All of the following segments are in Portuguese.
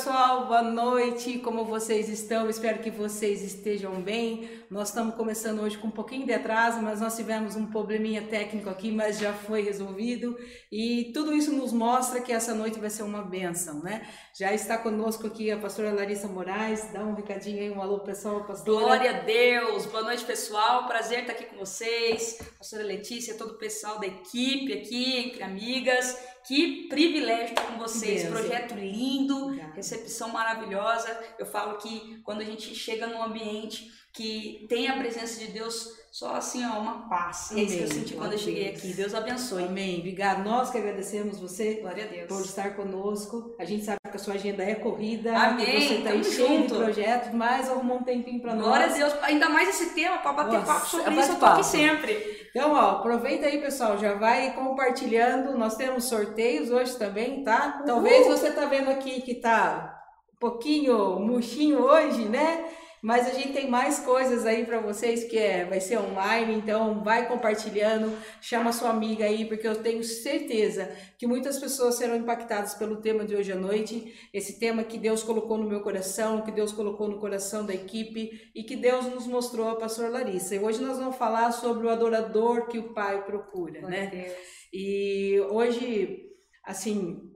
pessoal, boa noite. Como vocês estão? Espero que vocês estejam bem. Nós estamos começando hoje com um pouquinho de atraso, mas nós tivemos um probleminha técnico aqui, mas já foi resolvido. E tudo isso nos mostra que essa noite vai ser uma benção, né? Já está conosco aqui a pastora Larissa Moraes. Dá um recadinho aí, um alô pessoal, pastora. Glória a Deus. Boa noite, pessoal. Prazer estar aqui com vocês. Pastora Letícia, todo o pessoal da equipe aqui, entre amigas. Que privilégio estar com vocês. Projeto lindo, Obrigada. recepção maravilhosa. Eu falo que quando a gente chega num ambiente que tem a presença de Deus, só assim, ó, uma paz. Amém. É isso que eu senti quando eu cheguei aqui. Deus abençoe. Amém. Obrigado. Nós que agradecemos você Glória a Deus. por estar conosco. A gente sabe que a sua agenda é corrida. Amém. Você está cheio de projetos, mas arrumou um tempinho para nós. Glória a Deus. Ainda mais esse tema, para bater Nossa, papo sobre isso, eu tô aqui sempre. Então, ó, aproveita aí, pessoal, já vai compartilhando. Nós temos sorteios hoje também, tá? Talvez você tá vendo aqui que tá um pouquinho murchinho hoje, né? Mas a gente tem mais coisas aí para vocês que é, vai ser online, então vai compartilhando, chama sua amiga aí, porque eu tenho certeza que muitas pessoas serão impactadas pelo tema de hoje à noite, esse tema que Deus colocou no meu coração, que Deus colocou no coração da equipe e que Deus nos mostrou a pastor Larissa. E hoje nós vamos falar sobre o adorador que o Pai procura, né? Deus. E hoje, assim,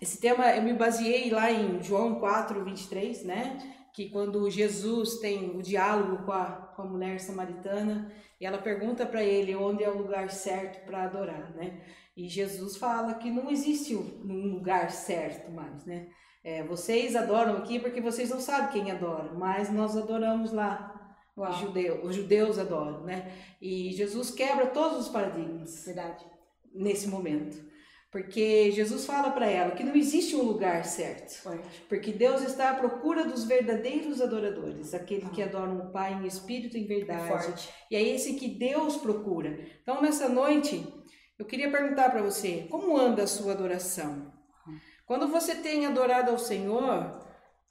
esse tema eu me baseei lá em João 4, 23, né? Que quando Jesus tem o diálogo com a, com a mulher samaritana, e ela pergunta para ele onde é o lugar certo para adorar, né? E Jesus fala que não existe um lugar certo mais, né? É, vocês adoram aqui porque vocês não sabem quem adora, mas nós adoramos lá. Os, judeu, os judeus adoram, né? E Jesus quebra todos os paradigmas. Verdade. Nesse momento. Porque Jesus fala para ela que não existe um lugar certo. Porque Deus está à procura dos verdadeiros adoradores, aqueles que adoram o Pai em espírito e em verdade. Forte. E é esse que Deus procura. Então, nessa noite, eu queria perguntar para você: como anda a sua adoração? Quando você tem adorado ao Senhor,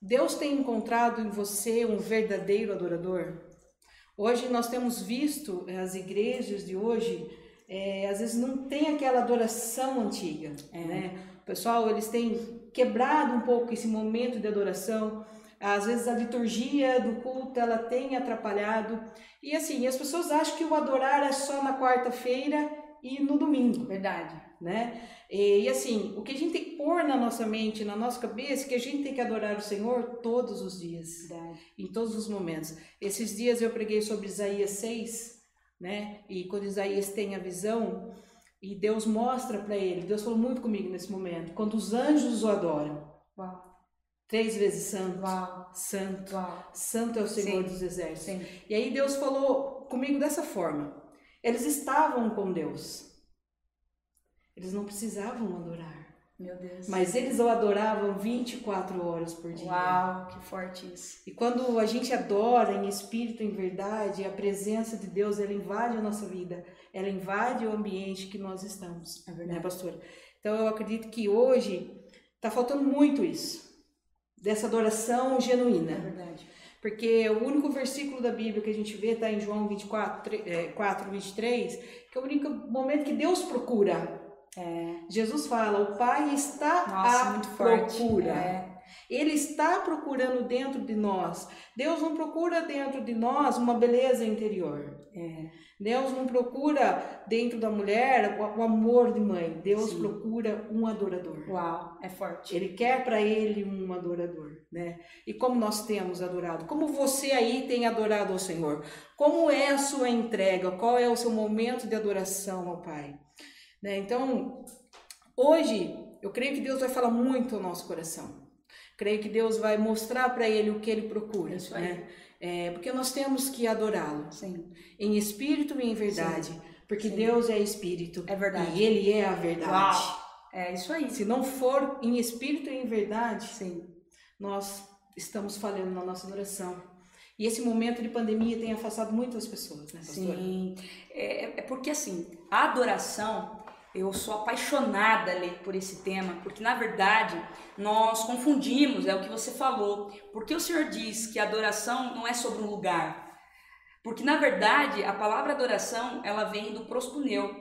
Deus tem encontrado em você um verdadeiro adorador? Hoje nós temos visto as igrejas de hoje é, às vezes não tem aquela adoração antiga, é. né? O pessoal, eles têm quebrado um pouco esse momento de adoração, às vezes a liturgia do culto, ela tem atrapalhado, e assim, as pessoas acham que o adorar é só na quarta-feira e no domingo. Verdade. Né? E, e, assim, o que a gente tem que pôr na nossa mente, na nossa cabeça, é que a gente tem que adorar o Senhor todos os dias, Verdade. em todos os momentos. Esses dias eu preguei sobre Isaías 6, né? E quando Isaías tem a visão e Deus mostra para ele, Deus falou muito comigo nesse momento, quando os anjos o adoram. Uau. Três vezes santo, Uau. santo, Uau. santo é o Senhor Sim. dos exércitos. Sim. E aí Deus falou comigo dessa forma. Eles estavam com Deus. Eles não precisavam adorar. Meu Deus. Mas eles o adoravam 24 horas por dia. Uau, que forte isso. E quando a gente adora em espírito, em verdade, a presença de Deus, ela invade a nossa vida. Ela invade o ambiente que nós estamos. É verdade. Né, pastora? Então eu acredito que hoje está faltando muito isso. Dessa adoração genuína. É verdade. Porque o único versículo da Bíblia que a gente vê está em João 24, 4, 23, que é o único momento que Deus procura é. Jesus fala: o Pai está Nossa, à procura. É. Ele está procurando dentro de nós. Deus não procura dentro de nós uma beleza interior. É. Deus não procura dentro da mulher o amor de mãe. Deus Sim. procura um adorador. Uau, é forte. Ele quer para ele um adorador, né? E como nós temos adorado? Como você aí tem adorado ao Senhor? Como é a sua entrega? Qual é o seu momento de adoração ao Pai? Né? Então, hoje, eu creio que Deus vai falar muito ao nosso coração. Creio que Deus vai mostrar para ele o que ele procura. Isso né? É, porque nós temos que adorá-lo. Em espírito e em verdade. Sim. Porque Sim. Deus é espírito. É verdade. E ele é a verdade. Uau. É isso aí. Se não for em espírito e em verdade, Sim. nós estamos falhando na nossa adoração. E esse momento de pandemia tem afastado muitas pessoas, né, pastora? Sim. É, é porque assim, a adoração eu sou apaixonada por esse tema, porque na verdade nós confundimos, é o que você falou. Porque o Senhor diz que a adoração não é sobre um lugar. Porque na verdade a palavra adoração ela vem do prostuneu,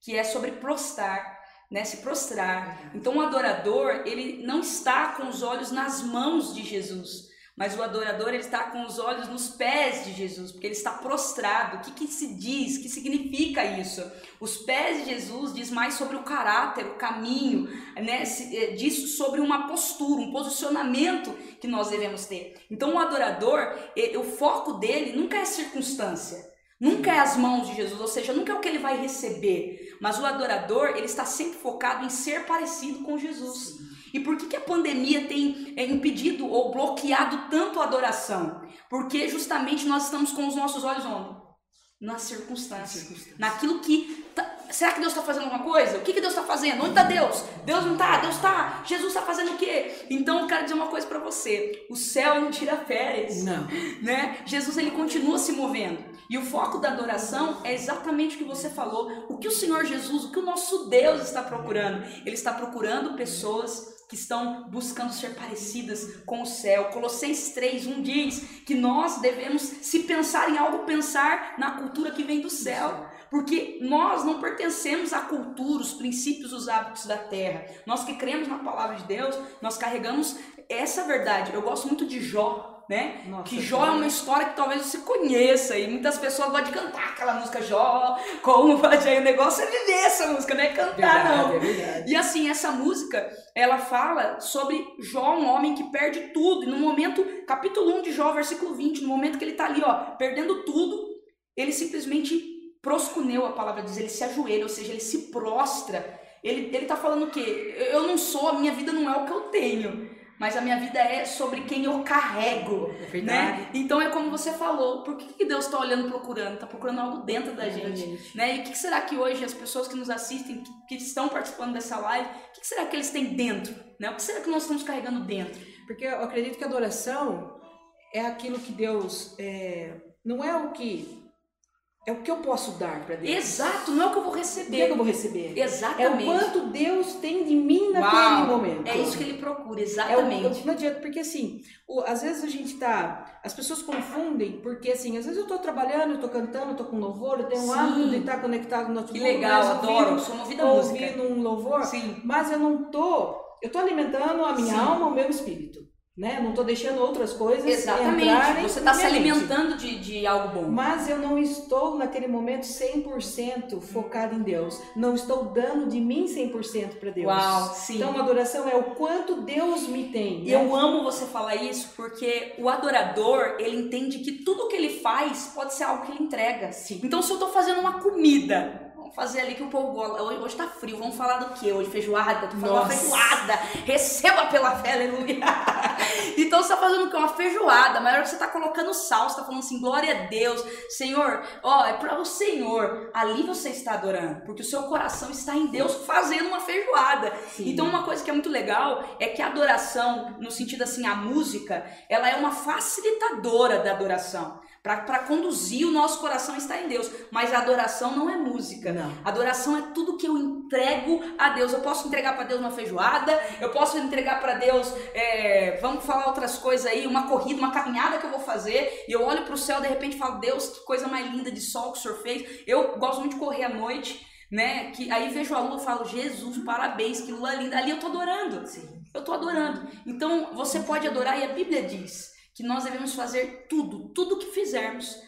que é sobre prostrar. né, se prostrar. Então o adorador, ele não está com os olhos nas mãos de Jesus, mas o adorador ele está com os olhos nos pés de Jesus, porque ele está prostrado. O que, que se diz? O que significa isso? Os pés de Jesus diz mais sobre o caráter, o caminho, né? Eh, diz sobre uma postura, um posicionamento que nós devemos ter. Então o adorador, o foco dele nunca é circunstância. Nunca é as mãos de Jesus, ou seja, nunca é o que ele vai receber, mas o adorador, ele está sempre focado em ser parecido com Jesus. E por que, que a pandemia tem é, impedido ou bloqueado tanto a adoração? Porque justamente nós estamos com os nossos olhos onde? Nas circunstâncias. circunstâncias. Naquilo que. Tá... Será que Deus está fazendo alguma coisa? O que, que Deus está fazendo? Onde está Deus? Deus não está? Deus está? Jesus está fazendo o quê? Então eu quero dizer uma coisa para você: o céu não tira férias. Não. Né? Jesus ele continua se movendo. E o foco da adoração é exatamente o que você falou. O que o Senhor Jesus, o que o nosso Deus está procurando? Ele está procurando pessoas que estão buscando ser parecidas com o céu. Colossenses 3:1 diz que nós devemos, se pensar em algo, pensar na cultura que vem do céu. Porque nós não pertencemos à cultura, os princípios, os hábitos da terra. Nós que cremos na palavra de Deus, nós carregamos essa verdade. Eu gosto muito de Jó, né? Nossa, que Jó é uma história que talvez você conheça e muitas pessoas gostam de cantar aquela música Jó, como aí o negócio é viver essa música, não é cantar verdade, não. É verdade. E assim, essa música, ela fala sobre Jó, um homem que perde tudo, e no momento, capítulo 1 de Jó, versículo 20, no momento que ele tá ali, ó, perdendo tudo, ele simplesmente proscuneu, a palavra diz, ele se ajoelha, ou seja, ele se prostra. Ele, ele tá falando o quê? Eu não sou, a minha vida não é o que eu tenho mas a minha vida é sobre quem eu carrego, é né? Então é como você falou, por que, que Deus está olhando, procurando? Está procurando algo dentro da é gente, né? E o que, será que hoje as pessoas que nos assistem, que, estão participando dessa live, o que, que, será que eles têm dentro, né? O que será que nós estamos carregando dentro? Porque eu acredito que a adoração é aquilo que Deus é, não é o que é o que eu posso dar para Deus. Exato, não é o que eu vou receber. O que, é que eu vou receber? Exatamente. É o quanto Deus tem de mim naquele Uau, momento. É isso que ele procura, exatamente. É o, não adianta, porque assim, o, às vezes a gente tá. As pessoas confundem, porque assim, às vezes eu tô trabalhando, eu tô cantando, eu tô com louvor, eu tenho um hábito de estar conectado no notebook. Que legal, adoro, sou movida música. Ouvindo um louvor, Sim. mas eu não tô. Eu tô alimentando a minha Sim. alma, o meu espírito né? Não estou deixando outras coisas Exatamente. Você está se alimentando de, de algo bom. Mas eu não estou naquele momento 100% focado em Deus. Não estou dando de mim 100% para Deus. Uau, sim. Então a adoração é o quanto Deus me tem. Né? Eu amo você falar isso porque o adorador, ele entende que tudo que ele faz pode ser algo que ele entrega. Sim. Então se eu estou fazendo uma comida, fazer ali que o povo gosta. Hoje, tá frio, vamos falar do quê? Hoje feijoada, falou uma feijoada. Receba pela fé, aleluia. Então você tá fazendo o quê? Uma feijoada. Mas hora que você tá colocando sal, você tá falando assim, glória a Deus. Senhor, ó, é para o Senhor. Ali você está adorando, porque o seu coração está em Deus fazendo uma feijoada. Sim. Então uma coisa que é muito legal é que a adoração, no sentido assim, a música, ela é uma facilitadora da adoração para conduzir o nosso coração a estar em Deus. Mas a adoração não é música. Não. Adoração é tudo que eu entrego a Deus. Eu posso entregar para Deus uma feijoada, eu posso entregar para Deus, é, vamos falar outras coisas aí, uma corrida, uma caminhada que eu vou fazer, e eu olho para o céu de repente falo, Deus, que coisa mais linda de sol que o Senhor fez. Eu gosto muito de correr à noite. Né? Que aí vejo a lua e falo, Jesus, parabéns, que lua linda. Ali eu tô adorando. Sim. Eu tô adorando. Então você pode adorar e a Bíblia diz que nós devemos fazer tudo, tudo que fizermos,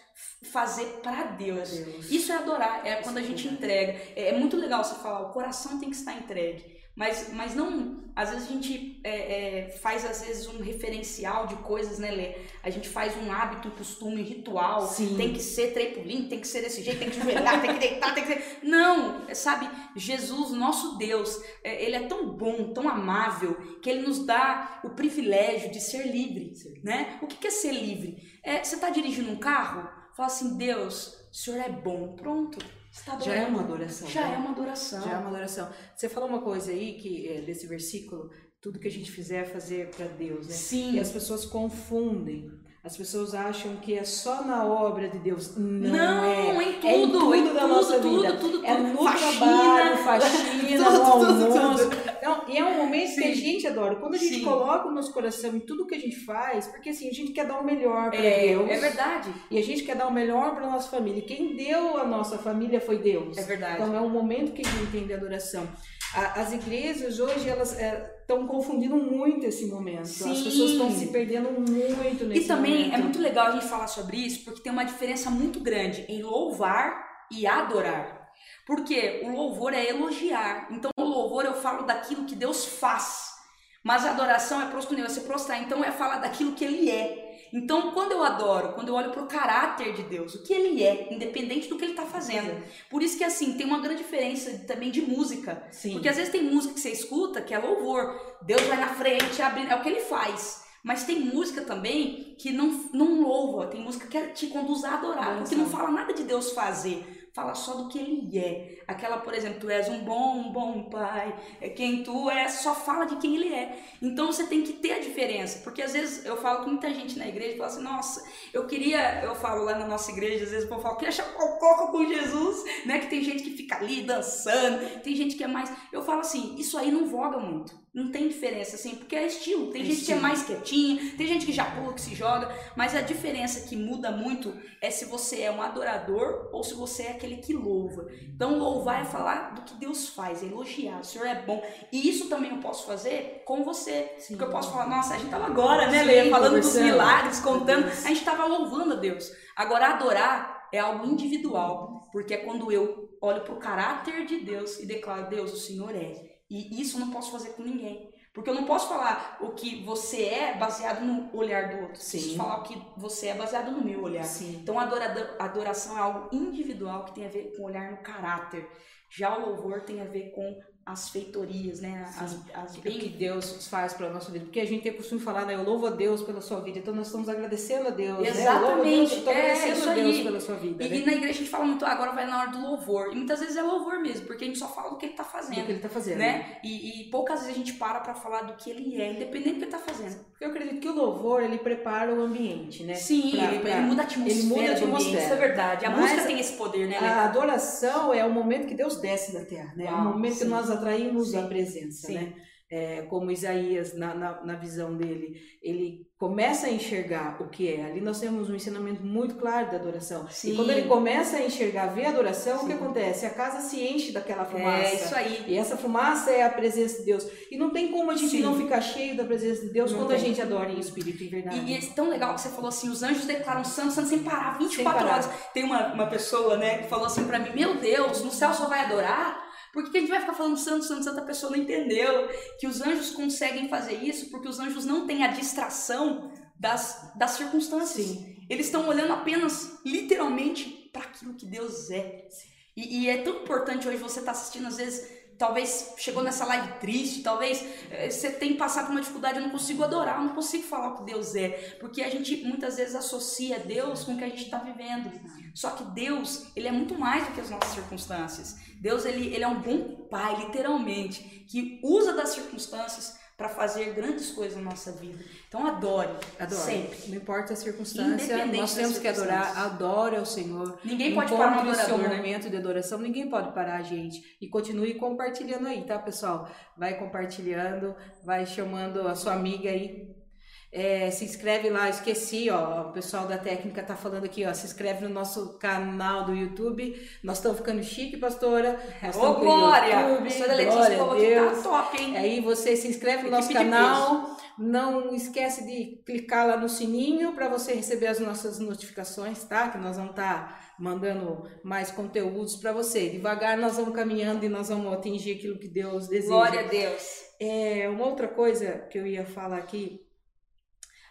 fazer para Deus. Deus. Isso é adorar, é quando a gente entrega. É, é, muito legal você falar, o coração tem que estar entregue. Mas, mas não. Às vezes a gente é, é, faz, às vezes, um referencial de coisas, né, Lê? A gente faz um hábito, um costume, um ritual. Sim. Tem que ser trepulim, tem que ser desse jeito, tem que joelhar, tem que deitar, tem que ser. Não! Sabe, Jesus, nosso Deus, é, ele é tão bom, tão amável, que ele nos dá o privilégio de ser livre. Né? O que é ser livre? É, você está dirigindo um carro, fala assim, Deus, o Senhor é bom. Pronto. Tá já é uma adoração. Já né? é uma adoração. Já é uma adoração. Você falou uma coisa aí que é, desse versículo, tudo que a gente fizer é fazer para Deus, né? Sim. E as pessoas confundem. As pessoas acham que é só na obra de Deus. Não, não é. em tudo, é em tudo, em da tudo, nossa tudo, vida. Tudo, tudo, é no faxina, trabalho, faxina, tudo, no almoço. Então, e é um momento Sim. que a gente adora. Quando a gente Sim. coloca o nosso coração em tudo que a gente faz, porque assim, a gente quer dar o melhor para é, Deus. É verdade. E a gente quer dar o melhor para nossa família. Quem deu a nossa família foi Deus. É verdade. Então é um momento que a gente entende a adoração. as igrejas hoje elas estão é, confundindo muito esse momento. Sim. As pessoas estão se perdendo muito nesse E também momento. é muito legal a gente falar sobre isso, porque tem uma diferença muito grande em louvar e adorar. Porque o louvor é elogiar. Então, o louvor eu falo daquilo que Deus faz. Mas a adoração é proskuneu, é se prostrar. Então, é falar daquilo que Ele é. Então, quando eu adoro, quando eu olho para o caráter de Deus, o que Ele é, independente do que Ele está fazendo. Por isso que, assim, tem uma grande diferença também de música. Sim. Porque às vezes tem música que você escuta que é louvor. Deus vai na frente, abrindo, é o que Ele faz. Mas tem música também que não, não louva, tem música que te conduz a adorar, que não fala nada de Deus fazer fala só do que ele é. Aquela, por exemplo, tu és um bom, bom pai, é quem tu é, só fala de quem ele é. Então você tem que ter a diferença, porque às vezes eu falo com muita gente na igreja, fala assim, nossa, eu queria, eu falo lá na nossa igreja, às vezes eu falo, queria achar coco com Jesus, né? Que tem gente que fica ali dançando, tem gente que é mais. Eu falo assim, isso aí não voga muito. Não tem diferença, assim, porque é estilo. Tem é gente estilo. que é mais quietinha, tem gente que já pula, que se joga, mas a diferença que muda muito é se você é um adorador ou se você é aquele que louva. Então, louvar é falar do que Deus faz, é elogiar, o Senhor é bom. E isso também eu posso fazer com você. Sim. Porque eu posso falar, nossa, a gente tava agora, né, Leia, falando dos milagres, contando, a gente tava louvando a Deus. Agora, adorar é algo individual, porque é quando eu olho para o caráter de Deus e declaro, Deus, o Senhor é. E isso eu não posso fazer com ninguém. Porque eu não posso falar o que você é baseado no olhar do outro. Sim. Preciso falar o que você é baseado no meu olhar. Sim. Então a adoração é algo individual que tem a ver com olhar no caráter. Já o louvor tem a ver com as feitorias, né? As, as bem... que Deus faz para nossa vida. Porque a gente tem costume falar, né? Eu louvo a Deus pela sua vida. Então nós estamos agradecendo a Deus. Exatamente. Né? Eu é, agradecendo a Deus pela sua vida. E, né? e, na igreja a gente fala muito, ah, agora vai na hora do louvor. E muitas vezes é louvor mesmo, porque a gente só fala do que ele está fazendo. Do que ele está fazendo. Né? E, e, poucas vezes a gente para para falar do que ele é, independente do que ele está fazendo. Porque eu acredito que o louvor, ele prepara o ambiente, né? Sim, pra, ele, pra, ele, muda a atmosfera. Ele muda a atmosfera. Isso é verdade. A Mas música tem esse poder, né? A adoração é o momento que Deus desce da terra, né? Uau, é o momento sim. que nós atraímos sim. a presença, Sim. né? É, como Isaías, na, na, na, visão dele, ele começa a enxergar o que é. Ali nós temos um ensinamento muito claro da adoração. Sim. E quando ele começa a enxergar, ver a adoração, Sim. o que acontece? A casa se enche daquela é, fumaça. É isso aí. E essa fumaça é a presença de Deus. E não tem como a gente Sim. não ficar cheio da presença de Deus não quando tem. a gente adora em espírito e verdade. E, e, é tão legal que você falou assim, os anjos declaram santo, santo sem parar, 24 sem parar. horas. Tem uma, uma pessoa, né, que falou assim para mim, meu Deus, no céu só vai adorar por que a gente vai ficar falando santo, santo, santo? A pessoa não entendeu que os anjos conseguem fazer isso porque os anjos não têm a distração das, das circunstâncias. Sim. Eles estão olhando apenas, literalmente, para aquilo que Deus é. E, e, é tão importante hoje você estar tá assistindo, às vezes, talvez chegou nessa live triste, talvez é, você tenha passado por uma dificuldade, eu não consigo adorar, eu não consigo falar o que Deus é, porque a gente muitas vezes associa Deus com o que a gente está vivendo. Só que Deus, ele é muito mais do que as nossas circunstâncias. Deus, ele, ele é um bom pai, literalmente, que usa das circunstâncias para fazer grandes coisas na nossa vida. Então adore, adore. sempre. Não importa a circunstância, nós temos que adorar, adore ao Senhor. Ninguém pode parar o seu né? momento de adoração, ninguém pode parar a gente. E continue compartilhando aí, tá, pessoal? Vai compartilhando, vai chamando a sua amiga aí é, se inscreve lá, esqueci, ó, o pessoal da técnica tá falando aqui, ó, se inscreve no nosso canal do YouTube. Nós estamos ficando chique, pastora. Nós Ô, Glória! YouTube, pastora Letícia falou que tá top, hein? Aí você se inscreve no nosso canal. Não esquece de clicar lá no sininho para você receber as nossas notificações, tá? Que nós vamos estar tá mandando mais conteúdos para você. Devagar nós vamos caminhando e nós vamos atingir aquilo que Deus deseja. Glória a Deus. É, uma outra coisa que eu ia falar aqui,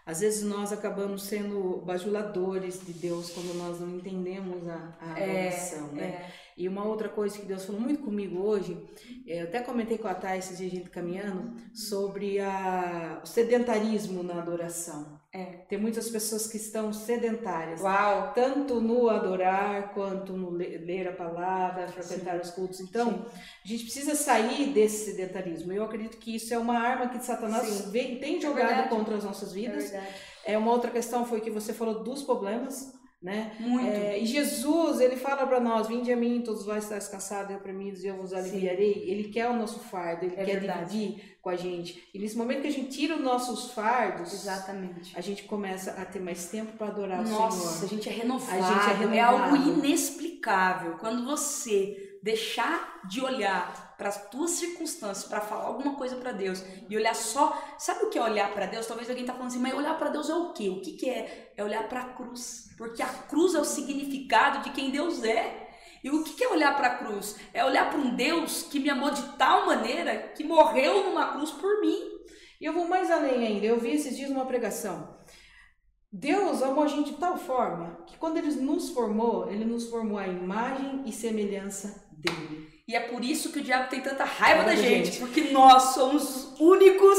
às vezes nós acabamos sendo bajuladores de Deus quando nós não entendemos a, a é, adoração, né? É. E uma outra coisa que Deus falou muito comigo hoje, eu até comentei com a Thais, esses dias a gente caminhando, sobre a, o sedentarismo na adoração. É, tem muitas pessoas que estão sedentárias. Uau! Tanto no adorar, quanto no ler a palavra, frequentar Sim. os cultos. Então, Sim. a gente precisa sair desse sedentarismo. Eu acredito que isso é uma arma que Satanás vem, tem é jogado é contra as nossas vidas. É, é uma outra questão foi que você falou dos problemas né? Muito. É, e Jesus, ele fala para nós: Vinde a mim, todos vós estáis cansados e oprimidos, e eu vos aliviarei. Sim. Ele quer o nosso fardo, ele é quer verdade. dividir com a gente. E nesse momento que a gente tira os nossos fardos, exatamente, a gente começa a ter mais tempo para adorar Nossa, o Senhor. Nossa, a gente é renovado. A gente é, renovado. é algo inexplicável. Quando você deixar de olhar para as tuas circunstâncias, para falar alguma coisa para Deus e olhar só, sabe o que é olhar para Deus? Talvez alguém tá falando assim, mas olhar para Deus é o quê? O que que é? É olhar para a cruz, porque a cruz é o significado de quem Deus é. E o que é olhar para a cruz? É olhar para um Deus que me amou de tal maneira que morreu numa cruz por mim. E eu vou mais além ainda. Eu vi esses dias uma pregação. Deus amou a gente de tal forma que quando Ele nos formou, Ele nos formou à imagem e semelhança dele. E é por isso que o diabo tem tanta raiva da gente, gente, porque nós somos os únicos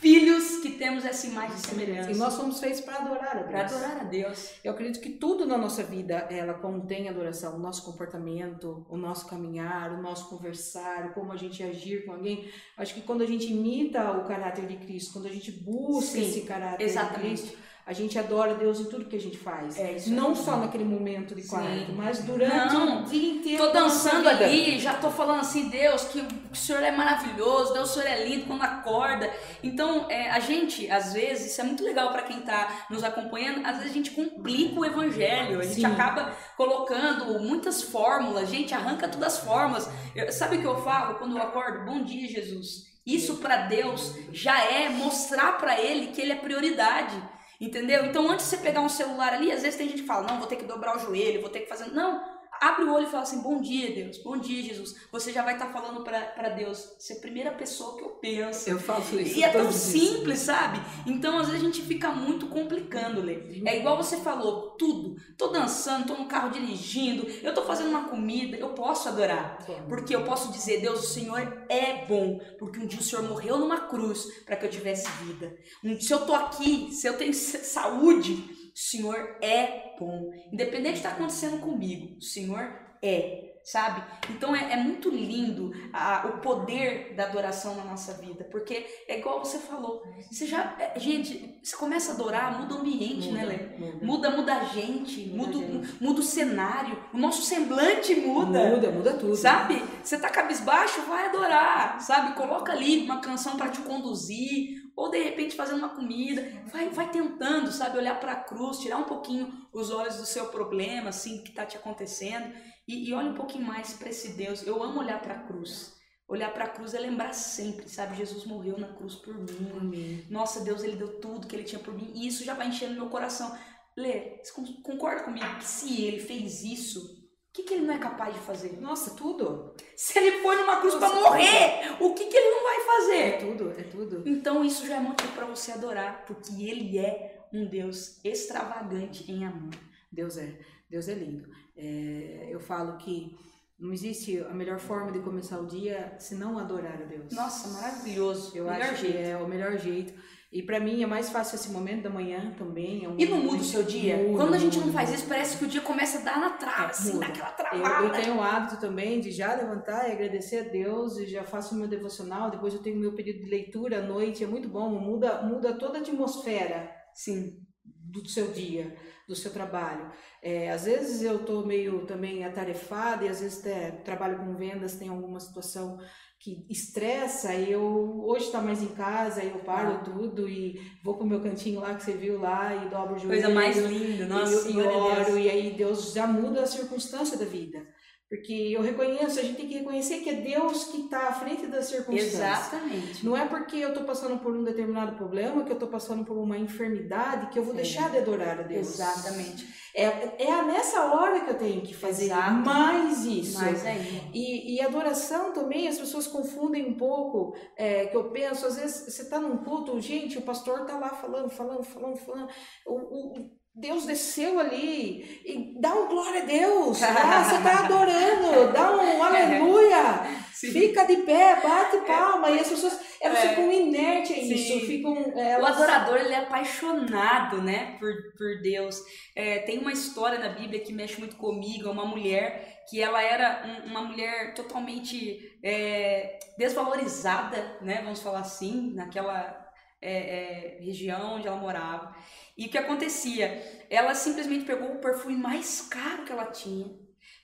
filhos que temos essa imagem e semelhança. E nós somos feitos para adorar a Deus. Para adorar a Deus. Eu acredito que tudo na nossa vida ela contém adoração, o nosso comportamento, o nosso caminhar, o nosso conversar, como a gente agir com alguém. Acho que quando a gente imita o caráter de Cristo, quando a gente busca Sim, esse caráter exatamente. de Cristo, a gente adora Deus em tudo que a gente faz. É não é só naquele momento de quarto, mas durante não, o dia inteiro. Tô dançando ali, já tô falando assim, Deus, que o Senhor é maravilhoso, Deus, o Senhor é lindo quando acorda. Então, é, a gente, às vezes, isso é muito legal para quem tá nos acompanhando, às vezes a gente complica o evangelho, a gente Sim. acaba colocando muitas fórmulas, gente, arranca todas as fórmulas. Eu, sabe o que eu falo quando eu acordo? Bom dia, Jesus. Isso para Deus já é mostrar para ele que ele é prioridade. Entendeu? Então, antes de você pegar um celular ali, às vezes tem gente que fala: não, vou ter que dobrar o joelho, vou ter que fazer. Não, abre o olho e fala assim: Bom dia, Deus, bom dia, Jesus. Você já vai estar tá falando para Deus, você é a primeira pessoa que eu penso. Eu faço isso. E é tão simples, sabe? Então, às vezes a gente fica muito complicando, Lê. É igual você falou: tudo. Tô dançando, tô no carro dirigindo, eu tô fazendo uma comida, eu posso adorar. Porque eu posso dizer: Deus, o Senhor é bom. Porque um dia o Senhor morreu numa cruz para que eu tivesse vida. Se eu tô aqui, se eu tenho saúde, o Senhor é bom. Independente do que está acontecendo comigo, o Senhor é sabe? Então é, é muito lindo a, o poder da adoração na nossa vida, porque é igual você falou, você já, é, gente, você começa a adorar, muda o ambiente, né, muda, né, Lê? Muda. muda, muda a gente, muda, muda, gente. muda o cenário, o nosso semblante muda. Muda, muda tudo. Sabe? Você tá cabisbaixo, vai adorar, sabe? Coloca ali uma canção para te conduzir, ou de repente fazendo uma comida, vai, vai tentando, sabe, olhar para a cruz, tirar um pouquinho os olhos do seu problema, assim, que está te acontecendo, e, e olha um pouquinho mais para esse Deus. Eu amo olhar para a cruz. Olhar para a cruz é lembrar sempre, sabe? Jesus morreu na cruz por mim. Amém. Nossa, Deus, ele deu tudo que ele tinha por mim, e isso já vai enchendo meu coração. Lê, você concorda comigo que se ele fez isso, que, que ele não é capaz de fazer? Nossa, tudo. Se ele foi numa cruz para morrer, o que, que ele não vai fazer? É tudo, é tudo. Então isso já é motivo para você adorar, porque ele é um Deus extravagante em amor. Deus é, Deus é lindo. É, eu falo que não existe a melhor forma de começar o dia se não adorar a Deus. Nossa, maravilhoso. Eu melhor acho jeito. que é o melhor jeito. E para mim é mais fácil esse momento da manhã também. É um e não muda o seu dia? Muda, Quando a gente muda, não faz isso, parece que o dia começa a dar na trava, é, assim, naquela travada. Eu, eu, tenho o hábito também de já levantar e agradecer a Deus, e já faço o meu devocional, depois eu tenho o meu período de leitura à noite, é muito bom, muda, muda toda a atmosfera Sim. do seu dia, do seu trabalho. É, às vezes eu estou meio também atarefada e às vezes até trabalho com vendas, tem alguma situação que estressa, eu hoje está mais em casa, eu paro ah. tudo e vou pro meu cantinho lá que você viu lá e dobro o joelho. Coisa mais linda, nossa. E, e oro, e aí Deus já muda a circunstância da vida. Porque eu reconheço, a gente tem que reconhecer que é Deus que está à frente das circunstâncias. Exatamente. Não é porque eu estou passando por um determinado problema, que eu estou passando por uma enfermidade, que eu vou é. deixar de adorar a Deus. Exatamente. É, é nessa hora que eu tenho que fazer Exato. mais isso. Mais aí. E, e adoração também, as pessoas confundem um pouco, é, que eu penso, às vezes você está num culto, gente, o pastor está lá falando, falando, falando, falando. O, o, Deus desceu ali e dá um glória a Deus. Ah, você está adorando, dá um aleluia. Sim. Fica de pé, bate palma. E as pessoas elas é. ficam inertes a isso. Ficam, elas... O adorador ele é apaixonado né, por, por Deus. É, tem uma história na Bíblia que mexe muito comigo. É uma mulher que ela era um, uma mulher totalmente é, desvalorizada, né, vamos falar assim, naquela é, é, região onde ela morava. E o que acontecia? Ela simplesmente pegou o perfume mais caro que ela tinha.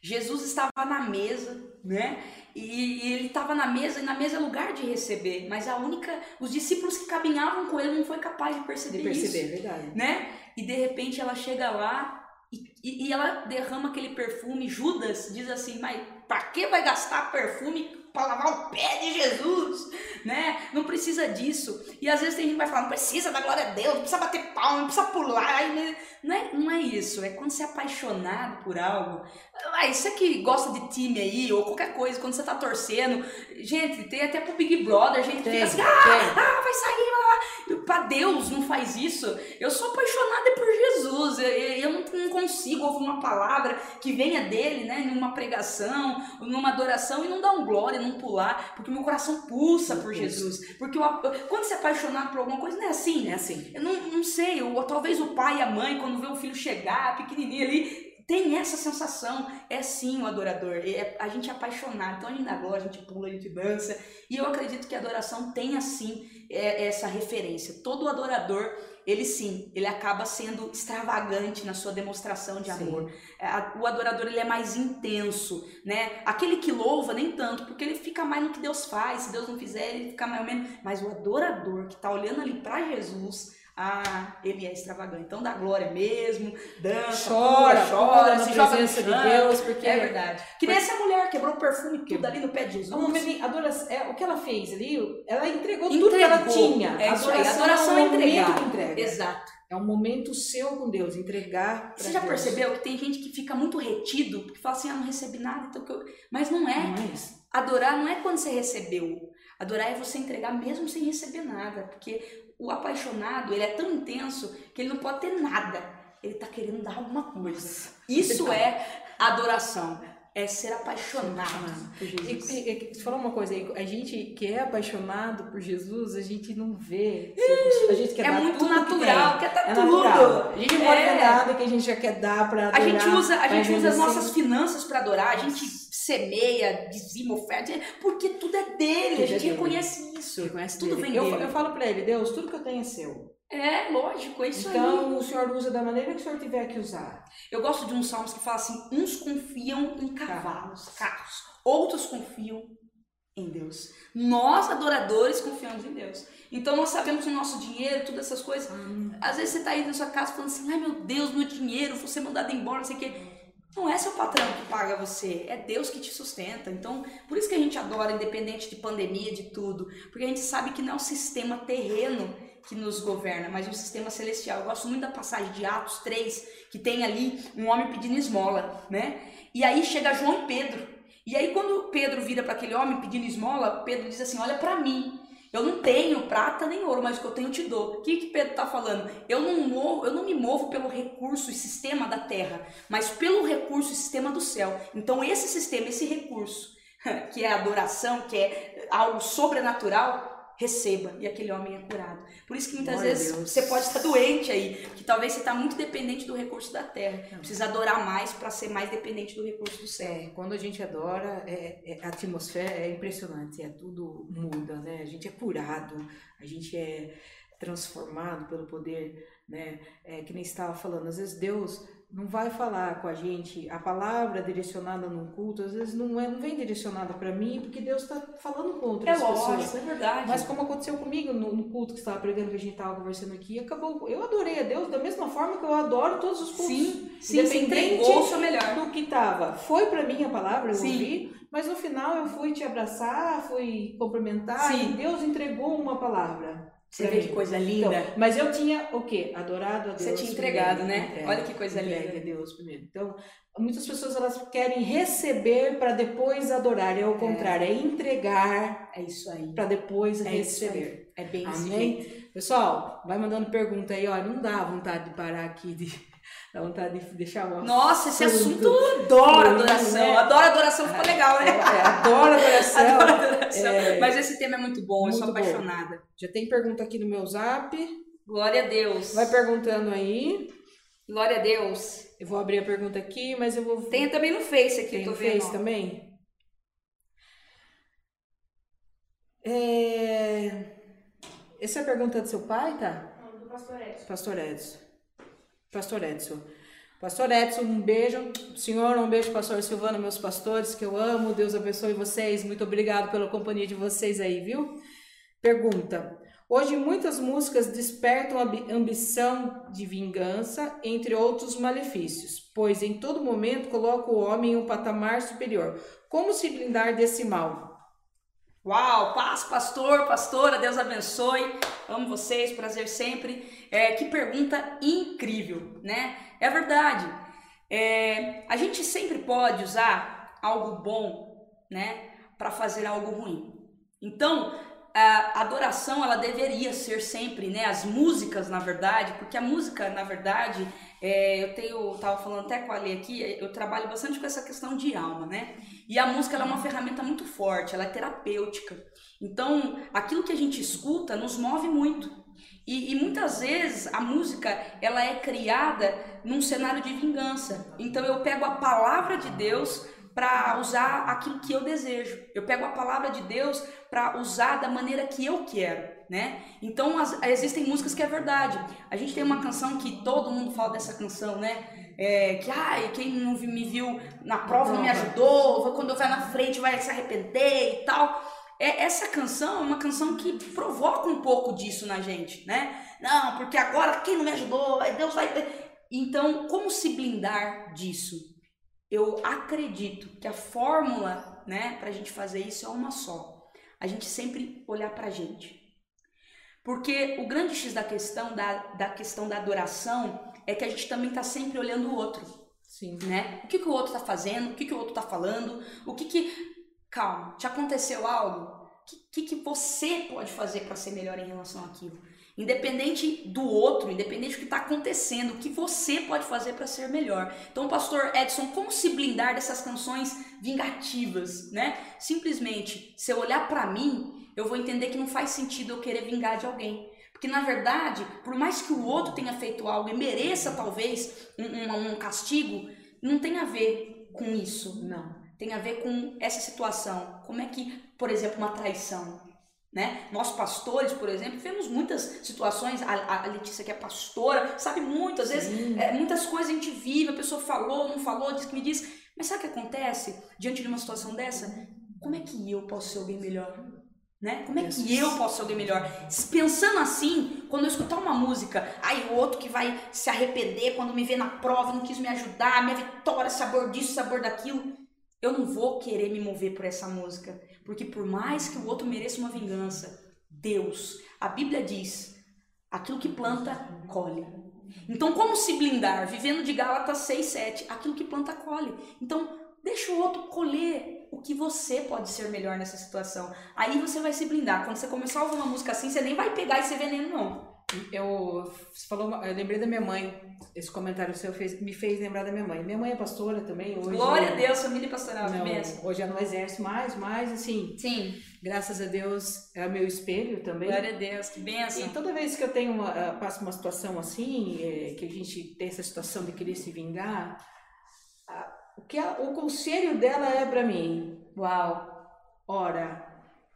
Jesus estava na mesa, né? E, e ele estava na mesa, e na mesa é lugar de receber. Mas a única. Os discípulos que caminhavam com ele não foi capaz de perceber, de perceber isso. verdade. Né? E de repente ela chega lá e, e, ela derrama aquele perfume. Judas diz assim: Mas pra que vai gastar perfume para lavar o pé de Jesus, né? Não precisa disso. E às vezes tem gente que vai falar, não precisa da glória a Deus, não precisa bater palma, não precisa pular. Não é, não é isso. É quando você é apaixonado por algo. Ah, você que gosta de time aí, ou qualquer coisa, quando você tá torcendo. Gente, tem até pro Big Brother, a gente tem, fica assim, ah, ah, vai sair, lá. Pra Deus não faz isso. Eu sou apaixonada por Jesus. Eu, eu não, consigo ouvir uma palavra que venha dele, né? Numa pregação, numa adoração, e não dar um glória não pular, porque meu coração pulsa por Jesus. Porque eu, quando você é apaixonado por alguma coisa, não é assim. É assim. Eu não, não sei, eu, talvez o pai e a mãe, quando vê o filho chegar, pequenininho ali, tem essa sensação. É sim o adorador. É, a gente é apaixonado. Então a gente glória, a gente pula, a gente dança. E eu acredito que a adoração tem assim é, essa referência. Todo adorador ele sim, ele acaba sendo extravagante na sua demonstração de amor. É, o adorador ele é mais intenso, né? Aquele que louva nem tanto, porque ele fica mais no que Deus faz. Se Deus não fizer, ele fica mais ou menos. Mas o adorador que está olhando ali para Jesus, ah, ele é extravagante. Então dá glória mesmo, dança, chora, chora, se joga no chão, de Deus, porque é verdade. Que nem essa mulher quebrou o perfume tudo ali no pé de Jesus. Momento, adoração, é, o que ela fez ali, ela entregou, entregou tudo que ela tinha. É aí, adoração é, um entregar. Entrega. Exato. É um momento seu com Deus, entregar. Você já Deus. percebeu que tem gente que fica muito retido, porque fala assim, ah, não recebi nada, então que eu... Mas não é. Não é. Adorar não é quando você recebeu. Adorar é você entregar mesmo sem receber nada, porque o apaixonado, ele é tão intenso que ele não pode ter nada. Ele está querendo dar alguma coisa. Isso é adoração. É ser apaixonado por Jesus. E, e, você falou uma coisa aí, a gente que é apaixonado por Jesus, a gente não vê. A gente quer é dar muito natural, que quer dar é tudo. Natural. A gente não pode é. nada que a gente já quer dar para adorar. A gente usa, a gente usa as nossas finanças para adorar, a gente semeia, dizima, oferta, porque tudo é dele, tudo a gente é reconhece isso. Reconhece tudo dele. vem eu, dele. Eu falo para ele, Deus, tudo que eu tenho é seu. É, lógico, é isso então, aí. Então, o Senhor usa da maneira que o Senhor tiver que usar. Eu gosto de uns salmos que fala assim: uns confiam em cavalos, carros, outros confiam em Deus. Nós, adoradores, confiamos em Deus. Então nós sabemos o nosso dinheiro, todas essas coisas. Hum. Às vezes você está aí na sua casa falando assim, ai meu Deus, meu dinheiro, vou ser mandado embora, não sei o quê. Não é seu patrão que paga você, é Deus que te sustenta. Então, por isso que a gente adora, independente de pandemia, de tudo, porque a gente sabe que não é o sistema terreno que nos governa, mas o sistema celestial. Eu gosto muito da passagem de Atos 3, que tem ali um homem pedindo esmola, né? E aí chega João e Pedro. E aí quando Pedro vira para aquele homem pedindo esmola, Pedro diz assim: "Olha para mim. Eu não tenho prata nem ouro, mas o que eu tenho te dou. O que, que Pedro está falando? Eu não, movo, eu não me movo pelo recurso e sistema da terra, mas pelo recurso e sistema do céu. Então, esse sistema, esse recurso, que é adoração, que é algo sobrenatural, receba e aquele homem é curado. Por isso que muitas Glória vezes você pode estar doente aí, que talvez você está muito dependente do recurso da terra. Precisa adorar mais para ser mais dependente do recurso do céu. É, quando a gente adora, é, é, a atmosfera é impressionante, é tudo muda, né? A gente é curado, a gente é transformado pelo poder, né? É, que nem estava falando, às vezes Deus não vai falar com a gente a palavra direcionada num culto, às vezes não, é, não vem direcionada para mim, porque Deus está falando com outras é pessoas. Lógico, é verdade. Mas como aconteceu comigo no, no culto que estava pregando, que a gente estava conversando aqui, acabou. Eu adorei a Deus da mesma forma que eu adoro todos os cultos. Sim, sim, você entregou o melhor. do que estava. Foi para mim a palavra, eu sim. ouvi, mas no final eu fui te abraçar, fui cumprimentar, sim. e Deus entregou uma palavra. Você vê que coisa linda. Então, mas eu tinha o quê? Adorado a Deus. Você tinha entregado, primeiro, né? Entrega, Olha que coisa linda. a Deus primeiro. Então, muitas pessoas elas querem receber para depois adorar. É o contrário, é, entregar. É isso aí. Para depois é receber. É bem Amém? Pessoal, vai mandando pergunta aí, ó. Não dá vontade de parar aqui de Dá vontade de deixar uma. Nossa, esse assunto eu adoro adoração. Né? Adoro adoração, ficou legal, né? É, adoro adoração. adoro adoração. É... Mas esse tema é muito bom, muito eu sou apaixonada. Bom. Já tem pergunta aqui no meu zap. Glória a Deus. Vai perguntando aí. Glória a Deus. Eu vou abrir a pergunta aqui, mas eu vou. Tem também no Face aqui, Tem tô no vendo. Face também? É... Essa é a pergunta do seu pai, tá? Não, do pastor Edson. Pastor Edson. Pastor Edson. Pastor Edson, um beijo. Senhor, um beijo, pastor Silvano, meus pastores, que eu amo. Deus abençoe vocês. Muito obrigado pela companhia de vocês aí, viu? Pergunta: Hoje, muitas músicas despertam a ambição de vingança, entre outros malefícios, pois em todo momento coloca o homem em um patamar superior. Como se blindar desse mal? Uau, paz, pastor, pastora, Deus abençoe. Amo vocês, prazer sempre. É, que pergunta incrível, né? É verdade. É, a gente sempre pode usar algo bom, né, para fazer algo ruim. Então, a adoração ela deveria ser sempre, né? As músicas, na verdade, porque a música, na verdade, é, eu tenho, tava falando até com a Ali aqui, eu trabalho bastante com essa questão de alma, né? E a música é uma ferramenta muito forte, ela é terapêutica. Então, aquilo que a gente escuta nos move muito. E, e, muitas vezes a música ela é criada num cenário de vingança. Então eu pego a palavra de Deus para usar aquilo que eu desejo. Eu pego a palavra de Deus para usar da maneira que eu quero, né? Então as, existem músicas que é verdade. A gente tem uma canção que todo mundo fala dessa canção, né? É, que ai, quem não me viu na prova não me ajudou, quando eu vai na frente vai se arrepender e tal. É, essa canção é uma canção que provoca um pouco disso na gente, né? Não, porque agora quem não me ajudou, Deus vai. Então, como se blindar disso? Eu acredito que a fórmula, né, para a gente fazer isso é uma só. A gente sempre olhar para a gente. Porque o grande X da questão da, da questão da adoração é que a gente também está sempre olhando o outro. Sim. Né? O que, que o outro está fazendo, o que, que o outro está falando, o que que. Calma, te aconteceu algo? O que, que, você pode fazer para ser melhor em relação àquilo? Independente do outro, independente do que está acontecendo, o que você pode fazer para ser melhor. Então, pastor Edson, como se blindar dessas canções vingativas, né? Simplesmente, se eu olhar para mim, eu vou entender que não faz sentido eu querer vingar de alguém. Porque na verdade, por mais que o outro tenha feito algo e mereça talvez um, um, um castigo, não tem a ver com isso. Não. Tem a ver com essa situação. Como é que, por exemplo, uma traição né? Nós pastores, por exemplo, vemos muitas situações, a, a Letícia que é pastora, sabe muito, às vezes é, muitas coisas a gente vive, a pessoa falou, não falou, disse que me disse, mas sabe o que acontece diante de uma situação dessa? Como é que eu posso ser alguém melhor? Né? Como é que eu posso ser alguém melhor? Pensando assim, quando eu escutar uma música, aí o outro que vai se arrepender quando me vê na prova, não quis me ajudar, minha vitória, sabor disso, sabor daquilo, eu não vou querer me mover por essa música. Porque por mais que o outro mereça uma vingança, Deus, a Bíblia diz, aquilo que planta, colhe. Então, como se blindar? Vivendo de Gálatas 6, 7, aquilo que planta, colhe. Então, deixa o outro colher o que você pode ser melhor nessa situação. Aí você vai se blindar. Quando você começar a ouvir uma música assim, você nem vai pegar esse veneno, não. Eu, falou, eu lembrei da minha mãe. Esse comentário seu fez, me fez lembrar da minha mãe. Minha mãe é pastora também hoje. Glória a Deus, família pastoral, não, Hoje ela não exerce mais, mas assim. Sim. Graças a Deus é meu espelho também. Glória a Deus, que benção. E toda vez que eu tenho uma, ah, passo uma situação assim, é, que a gente tem essa situação de querer se vingar, o que a, o conselho dela é para mim. Uau. Ora.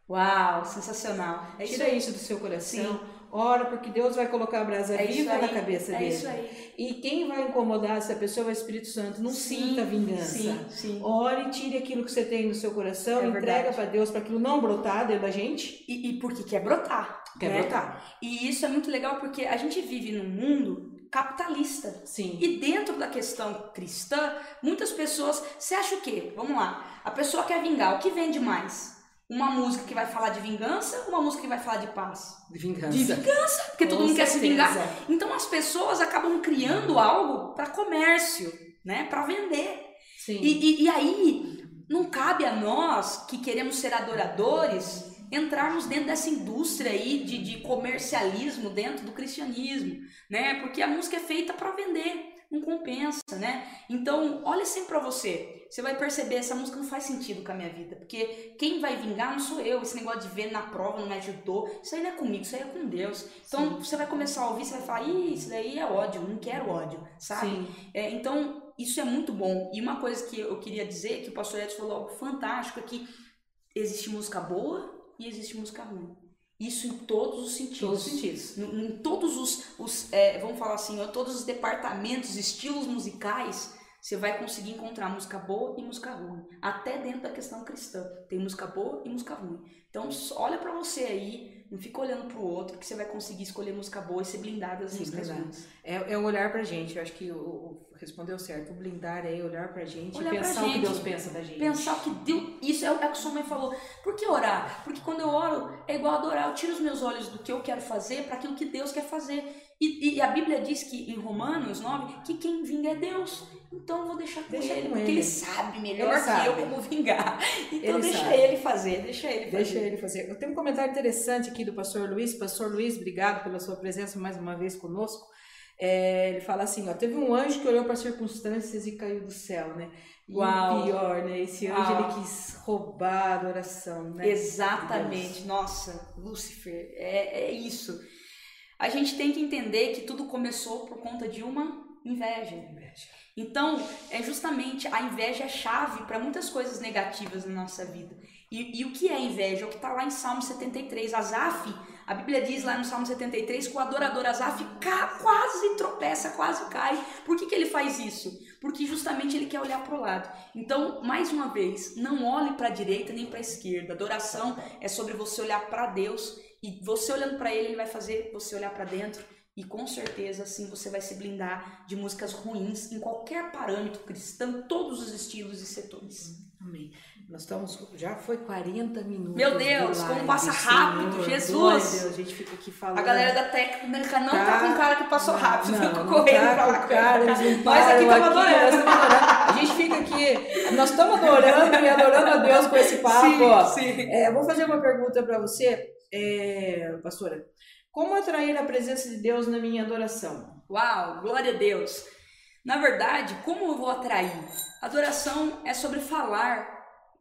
Uau, sensacional. É Tira isso, isso do seu coração. Sim Ora, porque Deus vai colocar a brasa é viva na cabeça é dele. Isso aí. E quem vai incomodar essa pessoa é o Espírito Santo. Não sim, sinta vingança. Sim, sim. Ore, tire aquilo que você tem no seu coração, é entrega para Deus para aquilo não brotar dentro da gente. E, e porque quer brotar. Quer né? brotar. E isso é muito legal porque a gente vive num mundo capitalista. Sim. E dentro da questão cristã, muitas pessoas. Você acha o quê? Vamos lá. A pessoa quer vingar. O que vende mais? Uma música que vai falar de vingança, uma música que vai falar de paz. De vingança. De vingança, porque Com todo mundo certeza. quer se vingar. Então as pessoas acabam criando algo para comércio, né? Para vender. Sim. E, e, e aí não cabe a nós que queremos ser adoradores entrarmos dentro dessa indústria aí de, de comercialismo dentro do cristianismo, né? Porque a música é feita para vender não compensa, né? Então, olha sempre para você. Você vai perceber, essa música não faz sentido com a minha vida, porque quem vai vingar não sou eu. Esse negócio de ver na prova não me ajudou. Isso aí não é comigo, isso aí é com Deus. Então, Sim. você vai começar a ouvir, você vai falar, Ih, isso daí é ódio, não quero ódio, sabe? É, então, isso é muito bom. E uma coisa que eu queria dizer, que o pastor Edson falou algo fantástico, é que existe música boa e existe música ruim. Isso em todos os sentidos. Todos os sentidos. Em, em todos os, os é, vamos falar assim, em todos os departamentos, estilos musicais, você vai conseguir encontrar música boa e música ruim. Até dentro da questão cristã. Tem música boa e música ruim. Então, olha para você aí, Não fica olhando pro outro que você vai conseguir escolher música boa e ser blindada das músicas ruins. É, é olhar pra gente. Eu acho que o, o, respondeu certo. O blindar é olhar pra gente olhar e pensar gente, o que Deus pensa da gente. Pensar o que Deus. Isso é o que sua mãe falou. Por que orar? Porque quando eu oro, é igual adorar. Eu tiro os meus olhos do que eu quero fazer para aquilo que Deus quer fazer. E, e, a Bíblia diz que em Romanos 9 que quem vinga é Deus. Então eu vou deixar com deixa ele, com porque ele. sabe melhor ele que sabe. eu como vingar. Então ele deixa sabe. ele fazer, deixa ele fazer. Deixa ele fazer. Eu tenho um comentário interessante aqui do pastor Luiz. Pastor Luiz, obrigado pela sua presença mais uma vez conosco. É, ele fala assim, ó, teve um anjo que olhou para as circunstâncias e caiu do céu, né? E Uau. o pior, né? Esse anjo Uau. ele quis roubar a adoração, né? Exatamente. Nossa, Lúcifer, é, é isso. A gente tem que entender que tudo começou por conta de uma inveja. inveja. Então, é justamente a inveja é chave para muitas coisas negativas na nossa vida. E, e o que é inveja? É o que está lá em Salmo 73. Asaf, a Bíblia diz lá no Salmo 73 que o adorador Asaf quase tropeça, quase cai. Por que, que ele faz isso? Porque justamente ele quer olhar para o lado. Então, mais uma vez, não olhe para a direita nem para a esquerda. Adoração é sobre você olhar para Deus e você olhando para ele, ele vai fazer você olhar para dentro e com certeza assim você vai se blindar de músicas ruins em qualquer parâmetro cristão, todos os estilos e setores. Amém. Nós estamos, já foi 40 minutos. Meu Deus, como passa rápido, Senhor. Jesus. Deus, a gente fica aqui falando. A galera da técnica não tá, tá com cara que passou rápido, não, ficou correndo tá pra lá. Cara, Nós aqui estamos adorando. A gente fica aqui, nós estamos adorando e adorando a Deus com esse papo. Sim, sim. É, vou fazer uma pergunta para você é, pastora, como atrair a presença de Deus na minha adoração? Uau, glória a Deus! Na verdade, como eu vou atrair? Adoração é sobre falar